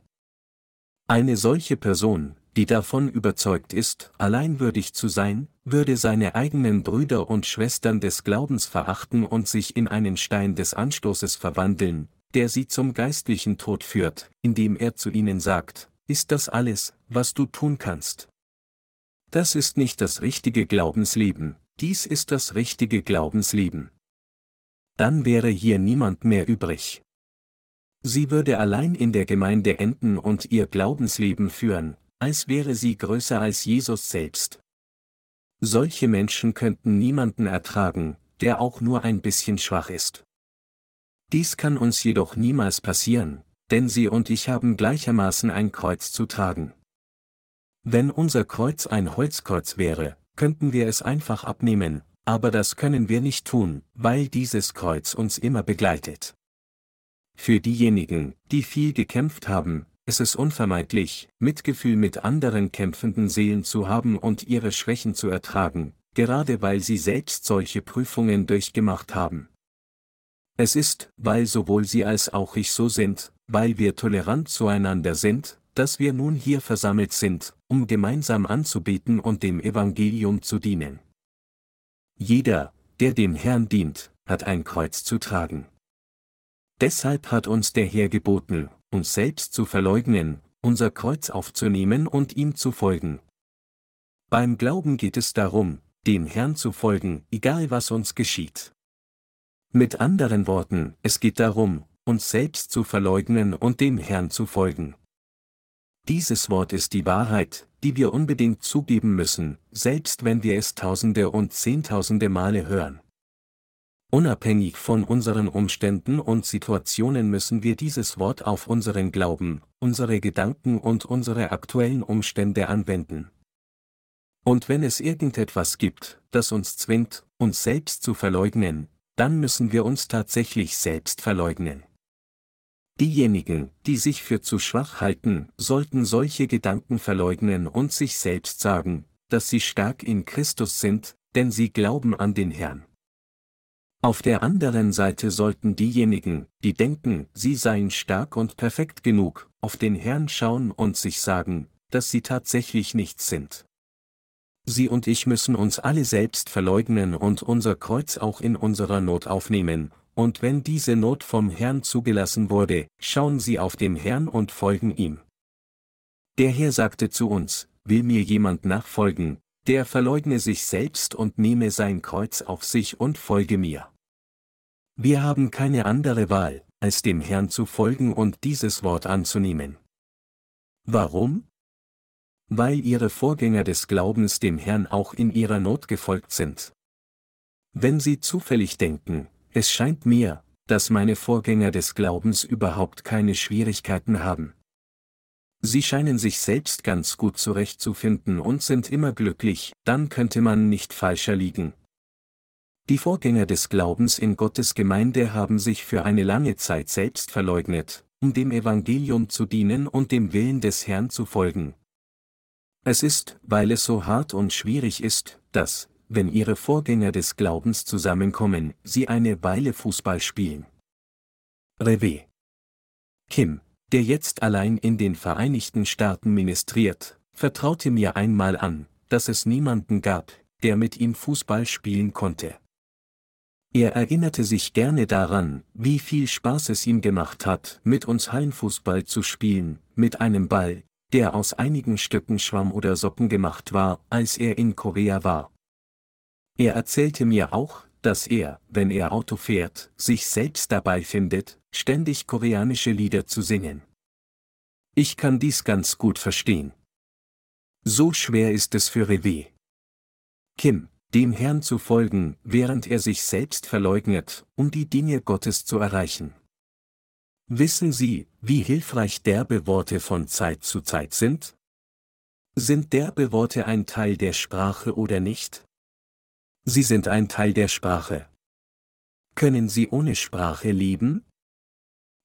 Eine solche Person, die davon überzeugt ist, alleinwürdig zu sein, würde seine eigenen Brüder und Schwestern des Glaubens verachten und sich in einen Stein des Anstoßes verwandeln, der sie zum geistlichen Tod führt, indem er zu ihnen sagt, ist das alles, was du tun kannst? Das ist nicht das richtige Glaubensleben, dies ist das richtige Glaubensleben dann wäre hier niemand mehr übrig. Sie würde allein in der Gemeinde enden und ihr Glaubensleben führen, als wäre sie größer als Jesus selbst. Solche Menschen könnten niemanden ertragen, der auch nur ein bisschen schwach ist. Dies kann uns jedoch niemals passieren, denn Sie und ich haben gleichermaßen ein Kreuz zu tragen. Wenn unser Kreuz ein Holzkreuz wäre, könnten wir es einfach abnehmen, aber das können wir nicht tun, weil dieses Kreuz uns immer begleitet. Für diejenigen, die viel gekämpft haben, ist es unvermeidlich, Mitgefühl mit anderen kämpfenden Seelen zu haben und ihre Schwächen zu ertragen, gerade weil sie selbst solche Prüfungen durchgemacht haben. Es ist, weil sowohl sie als auch ich so sind, weil wir tolerant zueinander sind, dass wir nun hier versammelt sind, um gemeinsam anzubeten und dem Evangelium zu dienen. Jeder, der dem Herrn dient, hat ein Kreuz zu tragen. Deshalb hat uns der Herr geboten, uns selbst zu verleugnen, unser Kreuz aufzunehmen und ihm zu folgen. Beim Glauben geht es darum, dem Herrn zu folgen, egal was uns geschieht. Mit anderen Worten, es geht darum, uns selbst zu verleugnen und dem Herrn zu folgen. Dieses Wort ist die Wahrheit, die wir unbedingt zugeben müssen, selbst wenn wir es tausende und zehntausende Male hören. Unabhängig von unseren Umständen und Situationen müssen wir dieses Wort auf unseren Glauben, unsere Gedanken und unsere aktuellen Umstände anwenden. Und wenn es irgendetwas gibt, das uns zwingt, uns selbst zu verleugnen, dann müssen wir uns tatsächlich selbst verleugnen. Diejenigen, die sich für zu schwach halten, sollten solche Gedanken verleugnen und sich selbst sagen, dass sie stark in Christus sind, denn sie glauben an den Herrn. Auf der anderen Seite sollten diejenigen, die denken, sie seien stark und perfekt genug, auf den Herrn schauen und sich sagen, dass sie tatsächlich nichts sind. Sie und ich müssen uns alle selbst verleugnen und unser Kreuz auch in unserer Not aufnehmen, und wenn diese Not vom Herrn zugelassen wurde, schauen sie auf den Herrn und folgen ihm. Der Herr sagte zu uns, will mir jemand nachfolgen, der verleugne sich selbst und nehme sein Kreuz auf sich und folge mir. Wir haben keine andere Wahl, als dem Herrn zu folgen und dieses Wort anzunehmen. Warum? Weil ihre Vorgänger des Glaubens dem Herrn auch in ihrer Not gefolgt sind. Wenn sie zufällig denken, es scheint mir, dass meine Vorgänger des Glaubens überhaupt keine Schwierigkeiten haben. Sie scheinen sich selbst ganz gut zurechtzufinden und sind immer glücklich, dann könnte man nicht falscher liegen. Die Vorgänger des Glaubens in Gottes Gemeinde haben sich für eine lange Zeit selbst verleugnet, um dem Evangelium zu dienen und dem Willen des Herrn zu folgen. Es ist, weil es so hart und schwierig ist, dass, wenn ihre Vorgänger des Glaubens zusammenkommen, sie eine Weile Fußball spielen. Revé Kim der jetzt allein in den Vereinigten Staaten ministriert, vertraute mir einmal an, dass es niemanden gab, der mit ihm Fußball spielen konnte. Er erinnerte sich gerne daran, wie viel Spaß es ihm gemacht hat, mit uns Hallenfußball zu spielen, mit einem Ball, der aus einigen Stücken Schwamm oder Socken gemacht war, als er in Korea war. Er erzählte mir auch, dass er, wenn er Auto fährt, sich selbst dabei findet, ständig koreanische Lieder zu singen. Ich kann dies ganz gut verstehen. So schwer ist es für Revé. Kim, dem Herrn zu folgen, während er sich selbst verleugnet, um die Dinge Gottes zu erreichen. Wissen Sie, wie hilfreich derbe Worte von Zeit zu Zeit sind? Sind derbe Worte ein Teil der Sprache oder nicht? Sie sind ein Teil der Sprache. Können Sie ohne Sprache leben?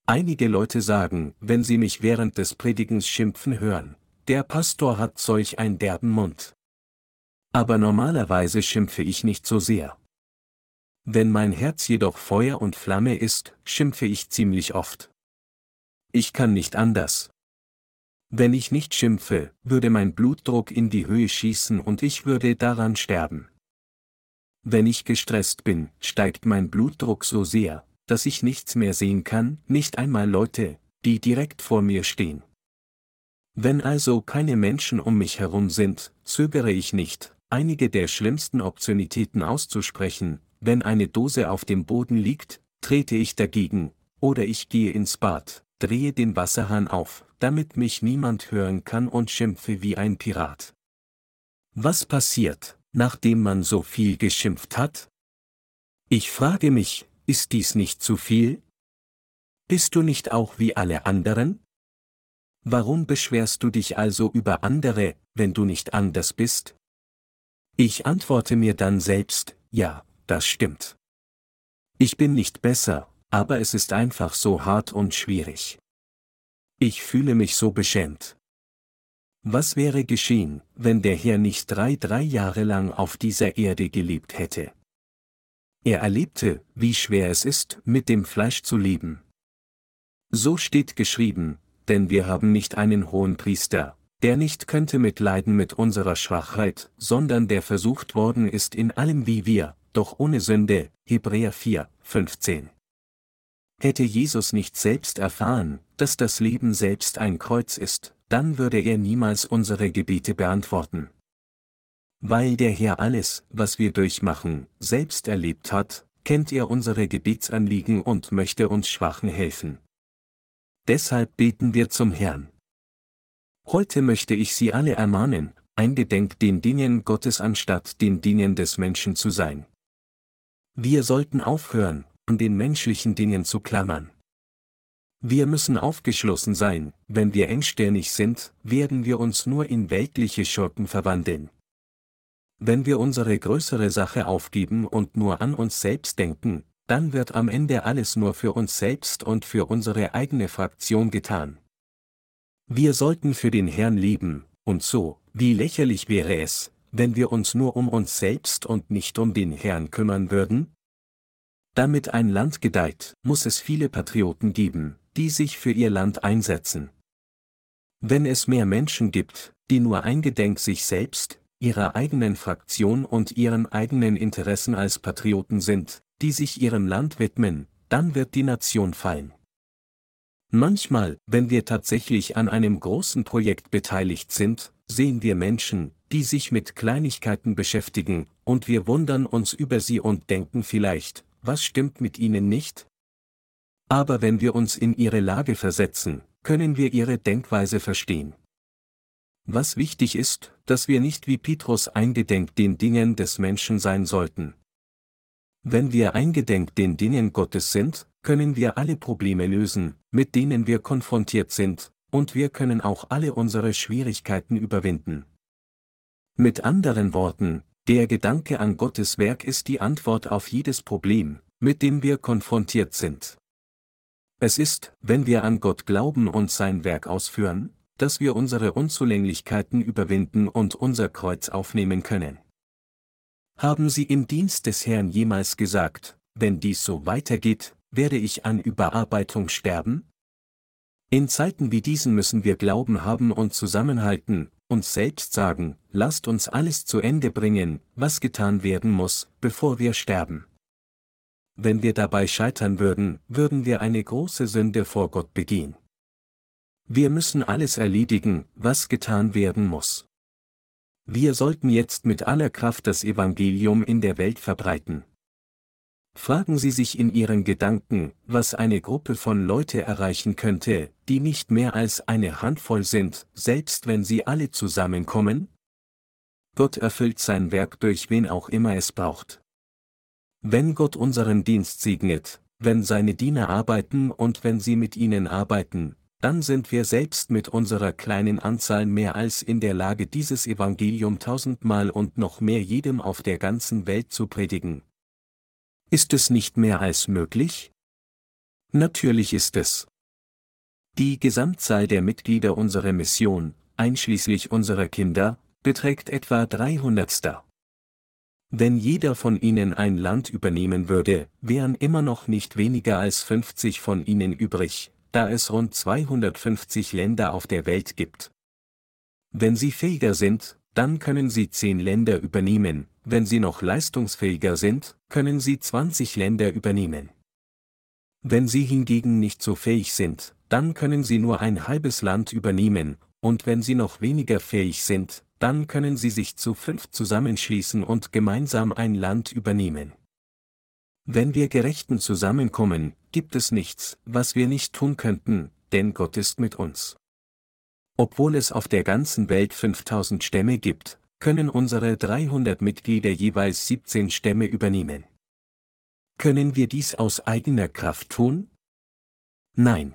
Einige Leute sagen, wenn sie mich während des Predigens schimpfen hören, der Pastor hat solch ein derben Mund. Aber normalerweise schimpfe ich nicht so sehr. Wenn mein Herz jedoch Feuer und Flamme ist, schimpfe ich ziemlich oft. Ich kann nicht anders. Wenn ich nicht schimpfe, würde mein Blutdruck in die Höhe schießen und ich würde daran sterben. Wenn ich gestresst bin, steigt mein Blutdruck so sehr, dass ich nichts mehr sehen kann, nicht einmal Leute, die direkt vor mir stehen. Wenn also keine Menschen um mich herum sind, zögere ich nicht, einige der schlimmsten Optionitäten auszusprechen, wenn eine Dose auf dem Boden liegt, trete ich dagegen, oder ich gehe ins Bad, drehe den Wasserhahn auf, damit mich niemand hören kann und schimpfe wie ein Pirat. Was passiert, nachdem man so viel geschimpft hat? Ich frage mich, ist dies nicht zu viel? Bist du nicht auch wie alle anderen? Warum beschwerst du dich also über andere, wenn du nicht anders bist? Ich antworte mir dann selbst, ja, das stimmt. Ich bin nicht besser, aber es ist einfach so hart und schwierig. Ich fühle mich so beschämt. Was wäre geschehen, wenn der Herr nicht drei, drei Jahre lang auf dieser Erde gelebt hätte? Er erlebte, wie schwer es ist, mit dem Fleisch zu leben. So steht geschrieben, denn wir haben nicht einen hohen Priester, der nicht könnte mitleiden mit unserer Schwachheit, sondern der versucht worden ist in allem wie wir, doch ohne Sünde, Hebräer 4, 15. Hätte Jesus nicht selbst erfahren, dass das Leben selbst ein Kreuz ist, dann würde er niemals unsere Gebete beantworten. Weil der Herr alles, was wir durchmachen, selbst erlebt hat, kennt er unsere Gebetsanliegen und möchte uns Schwachen helfen. Deshalb beten wir zum Herrn. Heute möchte ich Sie alle ermahnen, eingedenk den Dingen Gottes anstatt den Dingen des Menschen zu sein. Wir sollten aufhören, an den menschlichen Dingen zu klammern. Wir müssen aufgeschlossen sein, wenn wir engstirnig sind, werden wir uns nur in weltliche Schurken verwandeln. Wenn wir unsere größere Sache aufgeben und nur an uns selbst denken, dann wird am Ende alles nur für uns selbst und für unsere eigene Fraktion getan. Wir sollten für den Herrn leben, und so, wie lächerlich wäre es, wenn wir uns nur um uns selbst und nicht um den Herrn kümmern würden? Damit ein Land gedeiht, muss es viele Patrioten geben, die sich für ihr Land einsetzen. Wenn es mehr Menschen gibt, die nur eingedenk sich selbst, ihrer eigenen Fraktion und ihren eigenen Interessen als Patrioten sind, die sich ihrem Land widmen, dann wird die Nation fallen. Manchmal, wenn wir tatsächlich an einem großen Projekt beteiligt sind, sehen wir Menschen, die sich mit Kleinigkeiten beschäftigen, und wir wundern uns über sie und denken vielleicht, was stimmt mit ihnen nicht? Aber wenn wir uns in ihre Lage versetzen, können wir ihre Denkweise verstehen. Was wichtig ist, dass wir nicht wie Petrus eingedenk den Dingen des Menschen sein sollten. Wenn wir eingedenk den Dingen Gottes sind, können wir alle Probleme lösen, mit denen wir konfrontiert sind, und wir können auch alle unsere Schwierigkeiten überwinden. Mit anderen Worten, der Gedanke an Gottes Werk ist die Antwort auf jedes Problem, mit dem wir konfrontiert sind. Es ist, wenn wir an Gott glauben und sein Werk ausführen, dass wir unsere Unzulänglichkeiten überwinden und unser Kreuz aufnehmen können. Haben Sie im Dienst des Herrn jemals gesagt, wenn dies so weitergeht, werde ich an Überarbeitung sterben? In Zeiten wie diesen müssen wir Glauben haben und zusammenhalten, uns selbst sagen, lasst uns alles zu Ende bringen, was getan werden muss, bevor wir sterben. Wenn wir dabei scheitern würden, würden wir eine große Sünde vor Gott begehen. Wir müssen alles erledigen, was getan werden muss. Wir sollten jetzt mit aller Kraft das Evangelium in der Welt verbreiten. Fragen Sie sich in Ihren Gedanken, was eine Gruppe von Leute erreichen könnte, die nicht mehr als eine Handvoll sind, selbst wenn sie alle zusammenkommen? Gott erfüllt sein Werk durch wen auch immer es braucht. Wenn Gott unseren Dienst segnet, wenn seine Diener arbeiten und wenn sie mit ihnen arbeiten, dann sind wir selbst mit unserer kleinen Anzahl mehr als in der Lage dieses Evangelium tausendmal und noch mehr jedem auf der ganzen Welt zu predigen. Ist es nicht mehr als möglich? Natürlich ist es. Die Gesamtzahl der Mitglieder unserer Mission, einschließlich unserer Kinder, beträgt etwa 300. Wenn jeder von ihnen ein Land übernehmen würde, wären immer noch nicht weniger als 50 von ihnen übrig, da es rund 250 Länder auf der Welt gibt. Wenn sie fähiger sind, dann können sie 10 Länder übernehmen, wenn sie noch leistungsfähiger sind, können sie 20 Länder übernehmen. Wenn sie hingegen nicht so fähig sind, dann können sie nur ein halbes Land übernehmen, und wenn sie noch weniger fähig sind, dann können sie sich zu fünf zusammenschließen und gemeinsam ein Land übernehmen. Wenn wir Gerechten zusammenkommen, gibt es nichts, was wir nicht tun könnten, denn Gott ist mit uns. Obwohl es auf der ganzen Welt 5000 Stämme gibt, können unsere 300 Mitglieder jeweils 17 Stämme übernehmen. Können wir dies aus eigener Kraft tun? Nein.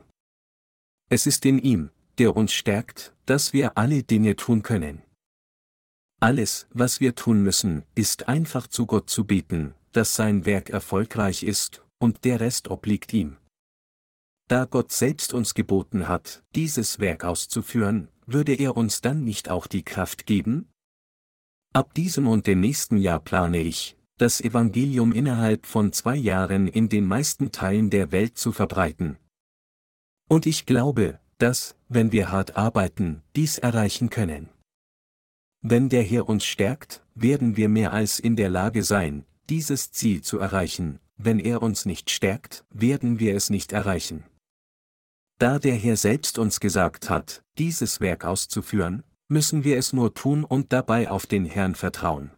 Es ist in ihm, der uns stärkt, dass wir alle Dinge tun können. Alles, was wir tun müssen, ist einfach zu Gott zu beten, dass sein Werk erfolgreich ist, und der Rest obliegt ihm. Da Gott selbst uns geboten hat, dieses Werk auszuführen, würde er uns dann nicht auch die Kraft geben? Ab diesem und dem nächsten Jahr plane ich, das Evangelium innerhalb von zwei Jahren in den meisten Teilen der Welt zu verbreiten. Und ich glaube, dass, wenn wir hart arbeiten, dies erreichen können. Wenn der Herr uns stärkt, werden wir mehr als in der Lage sein, dieses Ziel zu erreichen, wenn er uns nicht stärkt, werden wir es nicht erreichen. Da der Herr selbst uns gesagt hat, dieses Werk auszuführen, müssen wir es nur tun und dabei auf den Herrn vertrauen.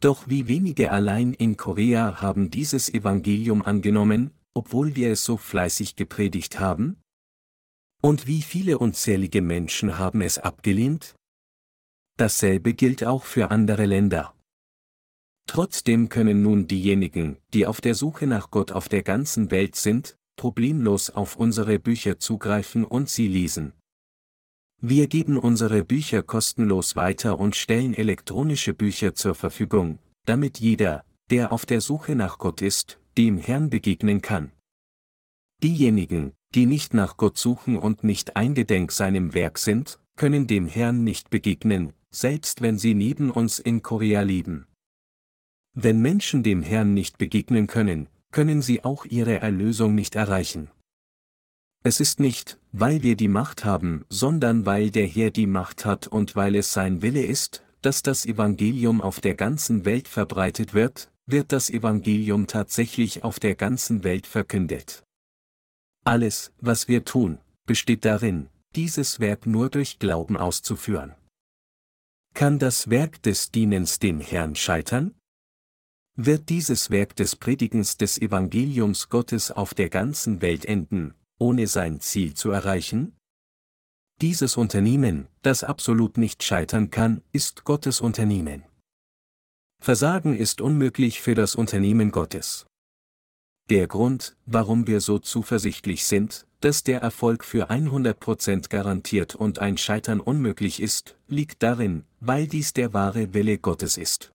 Doch wie wenige allein in Korea haben dieses Evangelium angenommen, obwohl wir es so fleißig gepredigt haben? Und wie viele unzählige Menschen haben es abgelehnt? Dasselbe gilt auch für andere Länder. Trotzdem können nun diejenigen, die auf der Suche nach Gott auf der ganzen Welt sind, problemlos auf unsere Bücher zugreifen und sie lesen. Wir geben unsere Bücher kostenlos weiter und stellen elektronische Bücher zur Verfügung, damit jeder, der auf der Suche nach Gott ist, dem Herrn begegnen kann. Diejenigen, die nicht nach Gott suchen und nicht eingedenk seinem Werk sind, können dem Herrn nicht begegnen, selbst wenn sie neben uns in Korea leben. Wenn Menschen dem Herrn nicht begegnen können, können sie auch ihre Erlösung nicht erreichen. Es ist nicht, weil wir die Macht haben, sondern weil der Herr die Macht hat und weil es sein Wille ist, dass das Evangelium auf der ganzen Welt verbreitet wird, wird das Evangelium tatsächlich auf der ganzen Welt verkündet. Alles, was wir tun, besteht darin, dieses Werk nur durch Glauben auszuführen. Kann das Werk des Dienens dem Herrn scheitern? Wird dieses Werk des Predigens des Evangeliums Gottes auf der ganzen Welt enden, ohne sein Ziel zu erreichen? Dieses Unternehmen, das absolut nicht scheitern kann, ist Gottes Unternehmen. Versagen ist unmöglich für das Unternehmen Gottes. Der Grund, warum wir so zuversichtlich sind, dass der Erfolg für 100% garantiert und ein Scheitern unmöglich ist, liegt darin, weil dies der wahre Wille Gottes ist.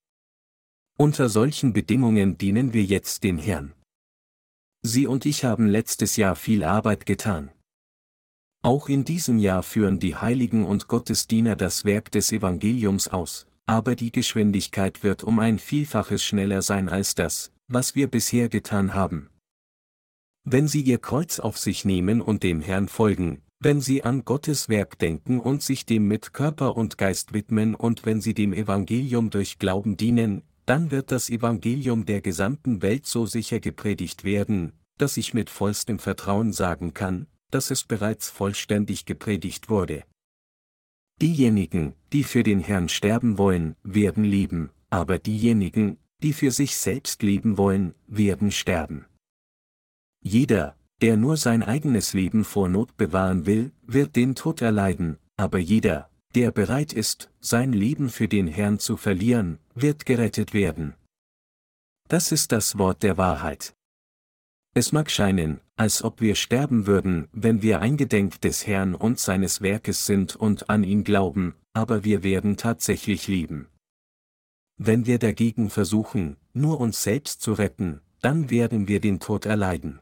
Unter solchen Bedingungen dienen wir jetzt dem Herrn. Sie und ich haben letztes Jahr viel Arbeit getan. Auch in diesem Jahr führen die Heiligen und Gottesdiener das Werk des Evangeliums aus, aber die Geschwindigkeit wird um ein Vielfaches schneller sein als das, was wir bisher getan haben. Wenn Sie Ihr Kreuz auf sich nehmen und dem Herrn folgen, wenn Sie an Gottes Werk denken und sich dem mit Körper und Geist widmen und wenn Sie dem Evangelium durch Glauben dienen, dann wird das Evangelium der gesamten Welt so sicher gepredigt werden, dass ich mit vollstem Vertrauen sagen kann, dass es bereits vollständig gepredigt wurde. Diejenigen, die für den Herrn sterben wollen, werden leben, aber diejenigen, die für sich selbst leben wollen, werden sterben. Jeder, der nur sein eigenes Leben vor Not bewahren will, wird den Tod erleiden, aber jeder, der bereit ist, sein Leben für den Herrn zu verlieren, wird gerettet werden. Das ist das Wort der Wahrheit. Es mag scheinen, als ob wir sterben würden, wenn wir eingedenk des Herrn und seines Werkes sind und an ihn glauben, aber wir werden tatsächlich lieben. Wenn wir dagegen versuchen, nur uns selbst zu retten, dann werden wir den Tod erleiden.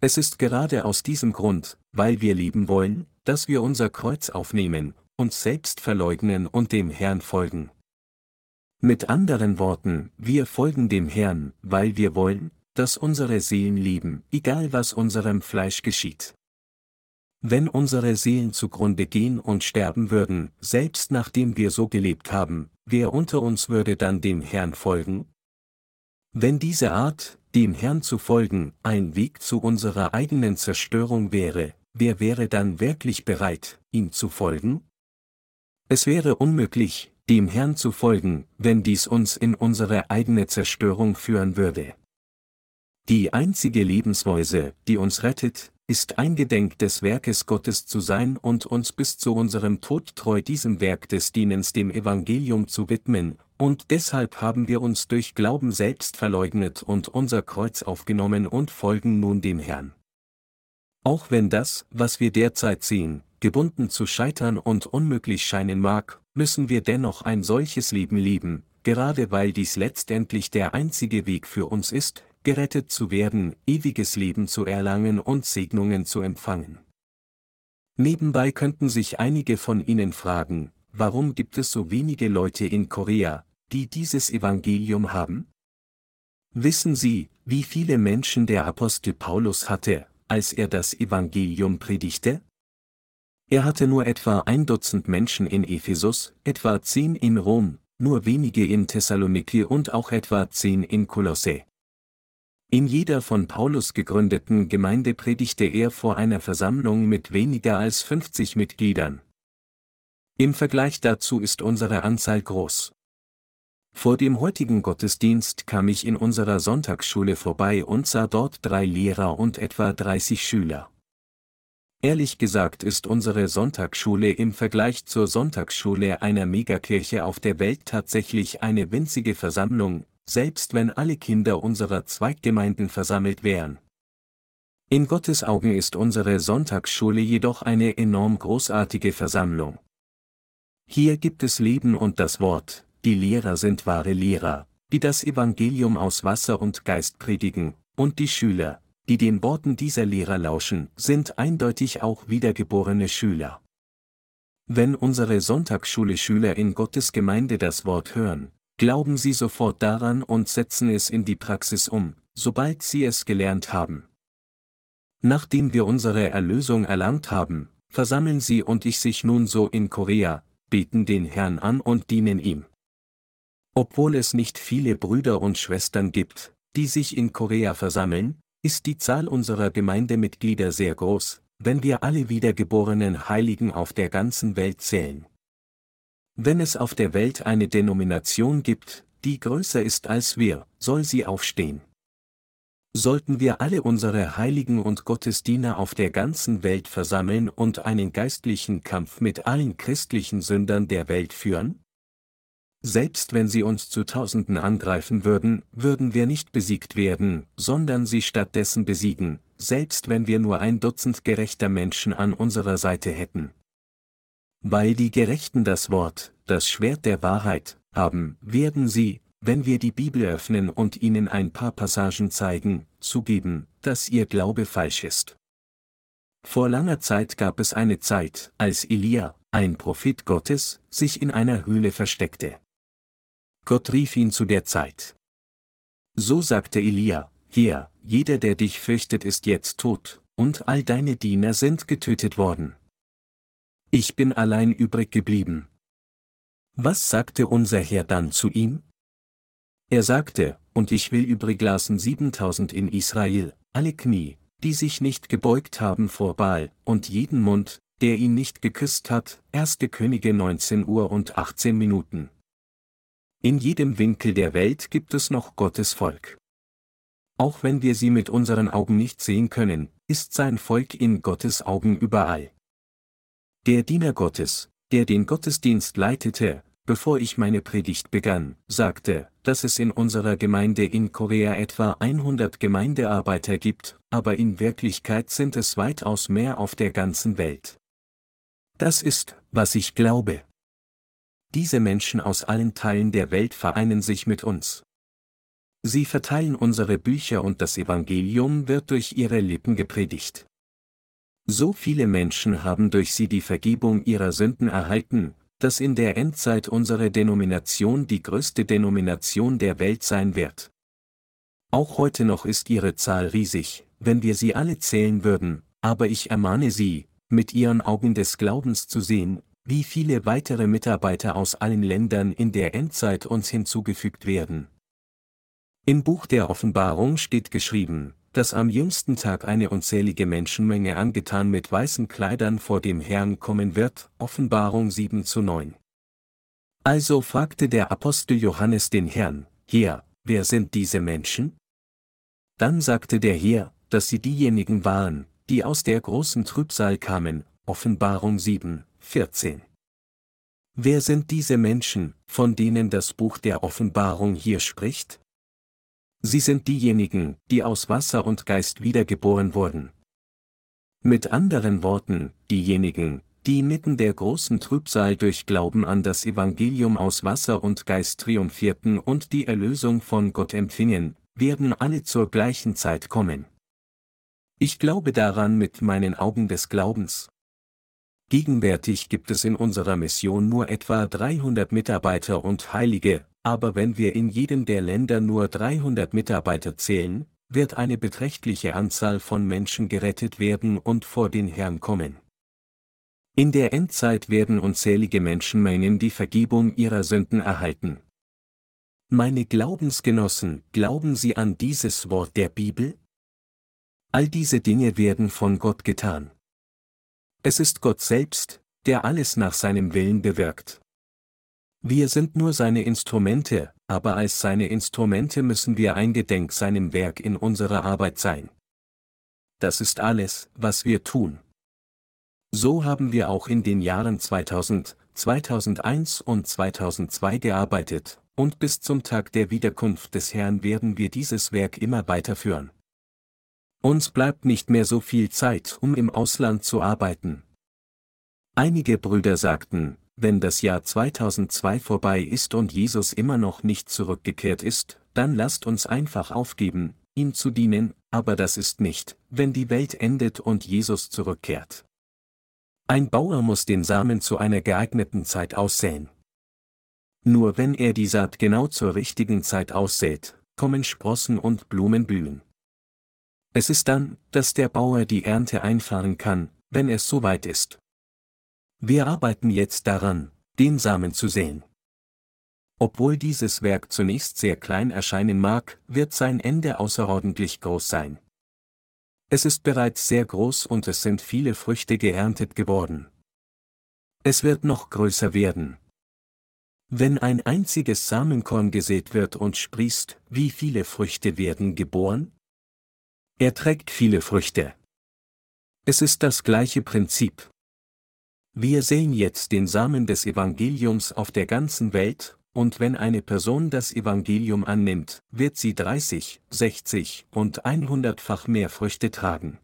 Es ist gerade aus diesem Grund, weil wir lieben wollen, dass wir unser Kreuz aufnehmen, uns selbst verleugnen und dem Herrn folgen. Mit anderen Worten, wir folgen dem Herrn, weil wir wollen, dass unsere Seelen lieben, egal was unserem Fleisch geschieht. Wenn unsere Seelen zugrunde gehen und sterben würden, selbst nachdem wir so gelebt haben, wer unter uns würde dann dem Herrn folgen? Wenn diese Art, dem Herrn zu folgen, ein Weg zu unserer eigenen Zerstörung wäre, wer wäre dann wirklich bereit, ihm zu folgen? Es wäre unmöglich, dem Herrn zu folgen, wenn dies uns in unsere eigene Zerstörung führen würde. Die einzige Lebensweise, die uns rettet, ist eingedenk des Werkes Gottes zu sein und uns bis zu unserem Tod treu diesem Werk des Dienens dem Evangelium zu widmen, und deshalb haben wir uns durch Glauben selbst verleugnet und unser Kreuz aufgenommen und folgen nun dem Herrn. Auch wenn das, was wir derzeit sehen, gebunden zu scheitern und unmöglich scheinen mag, müssen wir dennoch ein solches Leben lieben, gerade weil dies letztendlich der einzige Weg für uns ist, gerettet zu werden, ewiges Leben zu erlangen und Segnungen zu empfangen. Nebenbei könnten sich einige von Ihnen fragen, warum gibt es so wenige Leute in Korea, die dieses Evangelium haben? Wissen Sie, wie viele Menschen der Apostel Paulus hatte, als er das Evangelium predigte? Er hatte nur etwa ein Dutzend Menschen in Ephesus, etwa zehn in Rom, nur wenige in Thessaloniki und auch etwa zehn in Kolosse. In jeder von Paulus gegründeten Gemeinde predigte er vor einer Versammlung mit weniger als 50 Mitgliedern. Im Vergleich dazu ist unsere Anzahl groß. Vor dem heutigen Gottesdienst kam ich in unserer Sonntagsschule vorbei und sah dort drei Lehrer und etwa 30 Schüler. Ehrlich gesagt ist unsere Sonntagsschule im Vergleich zur Sonntagsschule einer Megakirche auf der Welt tatsächlich eine winzige Versammlung, selbst wenn alle Kinder unserer Zweiggemeinden versammelt wären. In Gottes Augen ist unsere Sonntagsschule jedoch eine enorm großartige Versammlung. Hier gibt es Leben und das Wort, die Lehrer sind wahre Lehrer, die das Evangelium aus Wasser und Geist predigen, und die Schüler, die den Worten dieser Lehrer lauschen, sind eindeutig auch wiedergeborene Schüler. Wenn unsere Sonntagsschule Schüler in Gottes Gemeinde das Wort hören, Glauben Sie sofort daran und setzen es in die Praxis um, sobald Sie es gelernt haben. Nachdem wir unsere Erlösung erlangt haben, versammeln Sie und ich sich nun so in Korea, beten den Herrn an und dienen ihm. Obwohl es nicht viele Brüder und Schwestern gibt, die sich in Korea versammeln, ist die Zahl unserer Gemeindemitglieder sehr groß, wenn wir alle wiedergeborenen Heiligen auf der ganzen Welt zählen. Wenn es auf der Welt eine Denomination gibt, die größer ist als wir, soll sie aufstehen. Sollten wir alle unsere Heiligen und Gottesdiener auf der ganzen Welt versammeln und einen geistlichen Kampf mit allen christlichen Sündern der Welt führen? Selbst wenn sie uns zu Tausenden angreifen würden, würden wir nicht besiegt werden, sondern sie stattdessen besiegen, selbst wenn wir nur ein Dutzend gerechter Menschen an unserer Seite hätten. Weil die Gerechten das Wort, das Schwert der Wahrheit, haben, werden sie, wenn wir die Bibel öffnen und ihnen ein paar Passagen zeigen, zugeben, dass ihr Glaube falsch ist. Vor langer Zeit gab es eine Zeit, als Elia, ein Prophet Gottes, sich in einer Höhle versteckte. Gott rief ihn zu der Zeit. So sagte Elia, hier, jeder der dich fürchtet ist jetzt tot, und all deine Diener sind getötet worden. Ich bin allein übrig geblieben. Was sagte unser Herr dann zu ihm? Er sagte, und ich will übrig lassen 7000 in Israel, alle Knie, die sich nicht gebeugt haben vor Baal, und jeden Mund, der ihn nicht geküsst hat, 1. Könige 19 Uhr und 18 Minuten. In jedem Winkel der Welt gibt es noch Gottes Volk. Auch wenn wir sie mit unseren Augen nicht sehen können, ist sein Volk in Gottes Augen überall. Der Diener Gottes, der den Gottesdienst leitete, bevor ich meine Predigt begann, sagte, dass es in unserer Gemeinde in Korea etwa 100 Gemeindearbeiter gibt, aber in Wirklichkeit sind es weitaus mehr auf der ganzen Welt. Das ist, was ich glaube. Diese Menschen aus allen Teilen der Welt vereinen sich mit uns. Sie verteilen unsere Bücher und das Evangelium wird durch ihre Lippen gepredigt. So viele Menschen haben durch sie die Vergebung ihrer Sünden erhalten, dass in der Endzeit unsere Denomination die größte Denomination der Welt sein wird. Auch heute noch ist ihre Zahl riesig, wenn wir sie alle zählen würden, aber ich ermahne Sie, mit Ihren Augen des Glaubens zu sehen, wie viele weitere Mitarbeiter aus allen Ländern in der Endzeit uns hinzugefügt werden. Im Buch der Offenbarung steht geschrieben, dass am jüngsten Tag eine unzählige Menschenmenge angetan mit weißen Kleidern vor dem Herrn kommen wird, Offenbarung 7 zu 9. Also fragte der Apostel Johannes den Herrn, Herr, wer sind diese Menschen? Dann sagte der Herr, dass sie diejenigen waren, die aus der großen Trübsal kamen, Offenbarung 7, 14. Wer sind diese Menschen, von denen das Buch der Offenbarung hier spricht? Sie sind diejenigen, die aus Wasser und Geist wiedergeboren wurden. Mit anderen Worten, diejenigen, die mitten der großen Trübsal durch Glauben an das Evangelium aus Wasser und Geist triumphierten und die Erlösung von Gott empfingen, werden alle zur gleichen Zeit kommen. Ich glaube daran mit meinen Augen des Glaubens. Gegenwärtig gibt es in unserer Mission nur etwa 300 Mitarbeiter und Heilige, aber wenn wir in jedem der Länder nur 300 Mitarbeiter zählen, wird eine beträchtliche Anzahl von Menschen gerettet werden und vor den Herrn kommen. In der Endzeit werden unzählige Menschenmengen die Vergebung ihrer Sünden erhalten. Meine Glaubensgenossen, glauben Sie an dieses Wort der Bibel? All diese Dinge werden von Gott getan. Es ist Gott selbst, der alles nach seinem Willen bewirkt. Wir sind nur seine Instrumente, aber als seine Instrumente müssen wir eingedenk seinem Werk in unserer Arbeit sein. Das ist alles, was wir tun. So haben wir auch in den Jahren 2000, 2001 und 2002 gearbeitet, und bis zum Tag der Wiederkunft des Herrn werden wir dieses Werk immer weiterführen. Uns bleibt nicht mehr so viel Zeit, um im Ausland zu arbeiten. Einige Brüder sagten, wenn das Jahr 2002 vorbei ist und Jesus immer noch nicht zurückgekehrt ist, dann lasst uns einfach aufgeben, ihm zu dienen, aber das ist nicht, wenn die Welt endet und Jesus zurückkehrt. Ein Bauer muss den Samen zu einer geeigneten Zeit aussäen. Nur wenn er die Saat genau zur richtigen Zeit aussät, kommen Sprossen und Blumen blühen. Es ist dann, dass der Bauer die Ernte einfahren kann, wenn es soweit ist. Wir arbeiten jetzt daran, den Samen zu säen. Obwohl dieses Werk zunächst sehr klein erscheinen mag, wird sein Ende außerordentlich groß sein. Es ist bereits sehr groß und es sind viele Früchte geerntet geworden. Es wird noch größer werden. Wenn ein einziges Samenkorn gesät wird und sprießt, wie viele Früchte werden geboren? Er trägt viele Früchte. Es ist das gleiche Prinzip. Wir sehen jetzt den Samen des Evangeliums auf der ganzen Welt, und wenn eine Person das Evangelium annimmt, wird sie 30, 60 und 100-fach mehr Früchte tragen.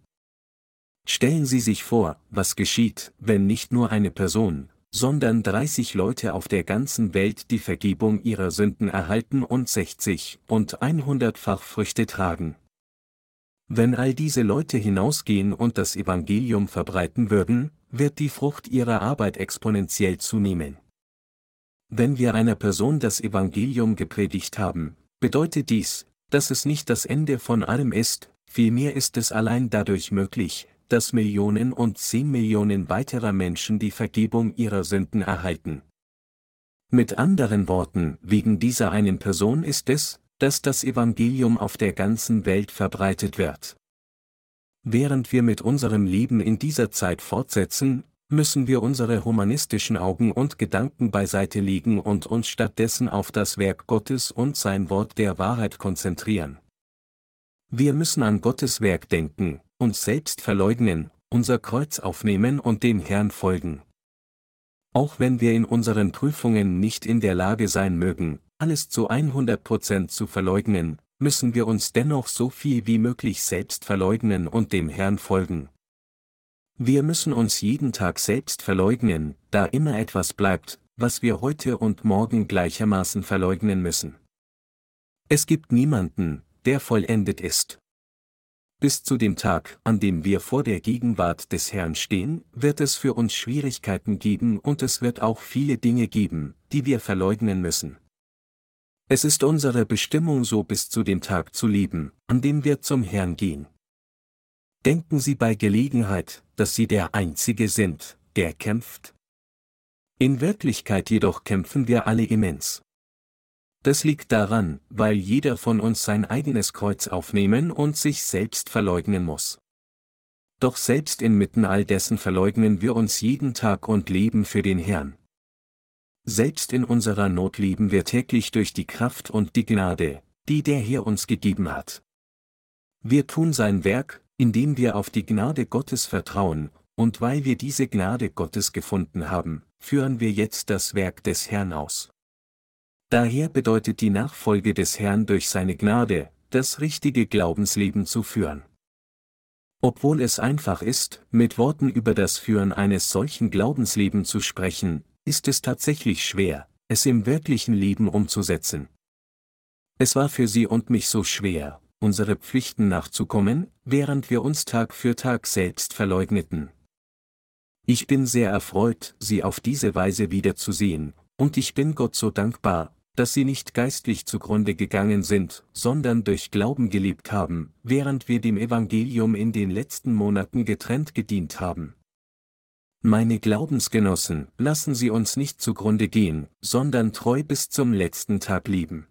Stellen Sie sich vor, was geschieht, wenn nicht nur eine Person, sondern 30 Leute auf der ganzen Welt die Vergebung ihrer Sünden erhalten und 60 und 100-fach Früchte tragen. Wenn all diese Leute hinausgehen und das Evangelium verbreiten würden, wird die Frucht ihrer Arbeit exponentiell zunehmen. Wenn wir einer Person das Evangelium gepredigt haben, bedeutet dies, dass es nicht das Ende von allem ist, vielmehr ist es allein dadurch möglich, dass Millionen und zehn Millionen weiterer Menschen die Vergebung ihrer Sünden erhalten. Mit anderen Worten, wegen dieser einen Person ist es, dass das Evangelium auf der ganzen Welt verbreitet wird. Während wir mit unserem Leben in dieser Zeit fortsetzen, müssen wir unsere humanistischen Augen und Gedanken beiseite legen und uns stattdessen auf das Werk Gottes und sein Wort der Wahrheit konzentrieren. Wir müssen an Gottes Werk denken, uns selbst verleugnen, unser Kreuz aufnehmen und dem Herrn folgen. Auch wenn wir in unseren Prüfungen nicht in der Lage sein mögen, alles zu 100% zu verleugnen, müssen wir uns dennoch so viel wie möglich selbst verleugnen und dem Herrn folgen. Wir müssen uns jeden Tag selbst verleugnen, da immer etwas bleibt, was wir heute und morgen gleichermaßen verleugnen müssen. Es gibt niemanden, der vollendet ist. Bis zu dem Tag, an dem wir vor der Gegenwart des Herrn stehen, wird es für uns Schwierigkeiten geben und es wird auch viele Dinge geben, die wir verleugnen müssen. Es ist unsere Bestimmung so bis zu dem Tag zu leben, an dem wir zum Herrn gehen. Denken Sie bei Gelegenheit, dass Sie der Einzige sind, der kämpft? In Wirklichkeit jedoch kämpfen wir alle immens. Das liegt daran, weil jeder von uns sein eigenes Kreuz aufnehmen und sich selbst verleugnen muss. Doch selbst inmitten all dessen verleugnen wir uns jeden Tag und leben für den Herrn. Selbst in unserer Not leben wir täglich durch die Kraft und die Gnade, die der Herr uns gegeben hat. Wir tun sein Werk, indem wir auf die Gnade Gottes vertrauen, und weil wir diese Gnade Gottes gefunden haben, führen wir jetzt das Werk des Herrn aus. Daher bedeutet die Nachfolge des Herrn durch seine Gnade, das richtige Glaubensleben zu führen. Obwohl es einfach ist, mit Worten über das Führen eines solchen Glaubenslebens zu sprechen, ist es tatsächlich schwer, es im wirklichen Leben umzusetzen. Es war für sie und mich so schwer, unsere Pflichten nachzukommen, während wir uns Tag für Tag selbst verleugneten. Ich bin sehr erfreut, Sie auf diese Weise wiederzusehen, und ich bin Gott so dankbar, dass sie nicht geistlich zugrunde gegangen sind, sondern durch Glauben gelebt haben, während wir dem Evangelium in den letzten Monaten getrennt gedient haben. Meine Glaubensgenossen, lassen Sie uns nicht zugrunde gehen, sondern treu bis zum letzten Tag lieben.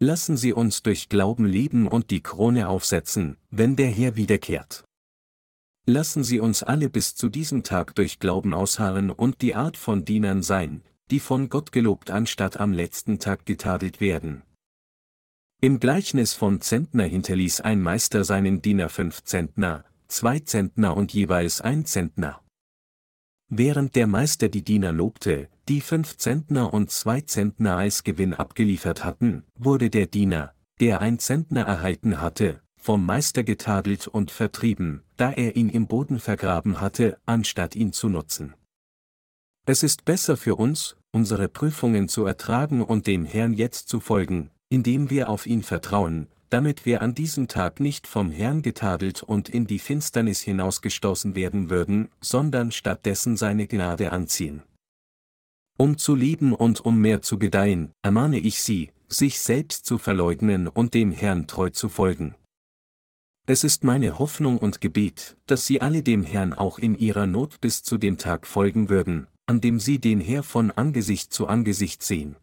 Lassen Sie uns durch Glauben leben und die Krone aufsetzen, wenn der Herr wiederkehrt. Lassen Sie uns alle bis zu diesem Tag durch Glauben ausharren und die Art von Dienern sein, die von Gott gelobt anstatt am letzten Tag getadelt werden. Im Gleichnis von Zentner hinterließ ein Meister seinen Diener fünf Zentner, zwei Zentner und jeweils ein Zentner. Während der Meister die Diener lobte, die fünf Zentner und zwei Zentner als Gewinn abgeliefert hatten, wurde der Diener, der ein Zentner erhalten hatte, vom Meister getadelt und vertrieben, da er ihn im Boden vergraben hatte, anstatt ihn zu nutzen. Es ist besser für uns, unsere Prüfungen zu ertragen und dem Herrn jetzt zu folgen, indem wir auf ihn vertrauen, damit wir an diesem Tag nicht vom Herrn getadelt und in die Finsternis hinausgestoßen werden würden, sondern stattdessen seine Gnade anziehen. Um zu lieben und um mehr zu gedeihen, ermahne ich Sie, sich selbst zu verleugnen und dem Herrn treu zu folgen. Es ist meine Hoffnung und Gebet, dass Sie alle dem Herrn auch in Ihrer Not bis zu dem Tag folgen würden, an dem sie den Herr von Angesicht zu Angesicht sehen.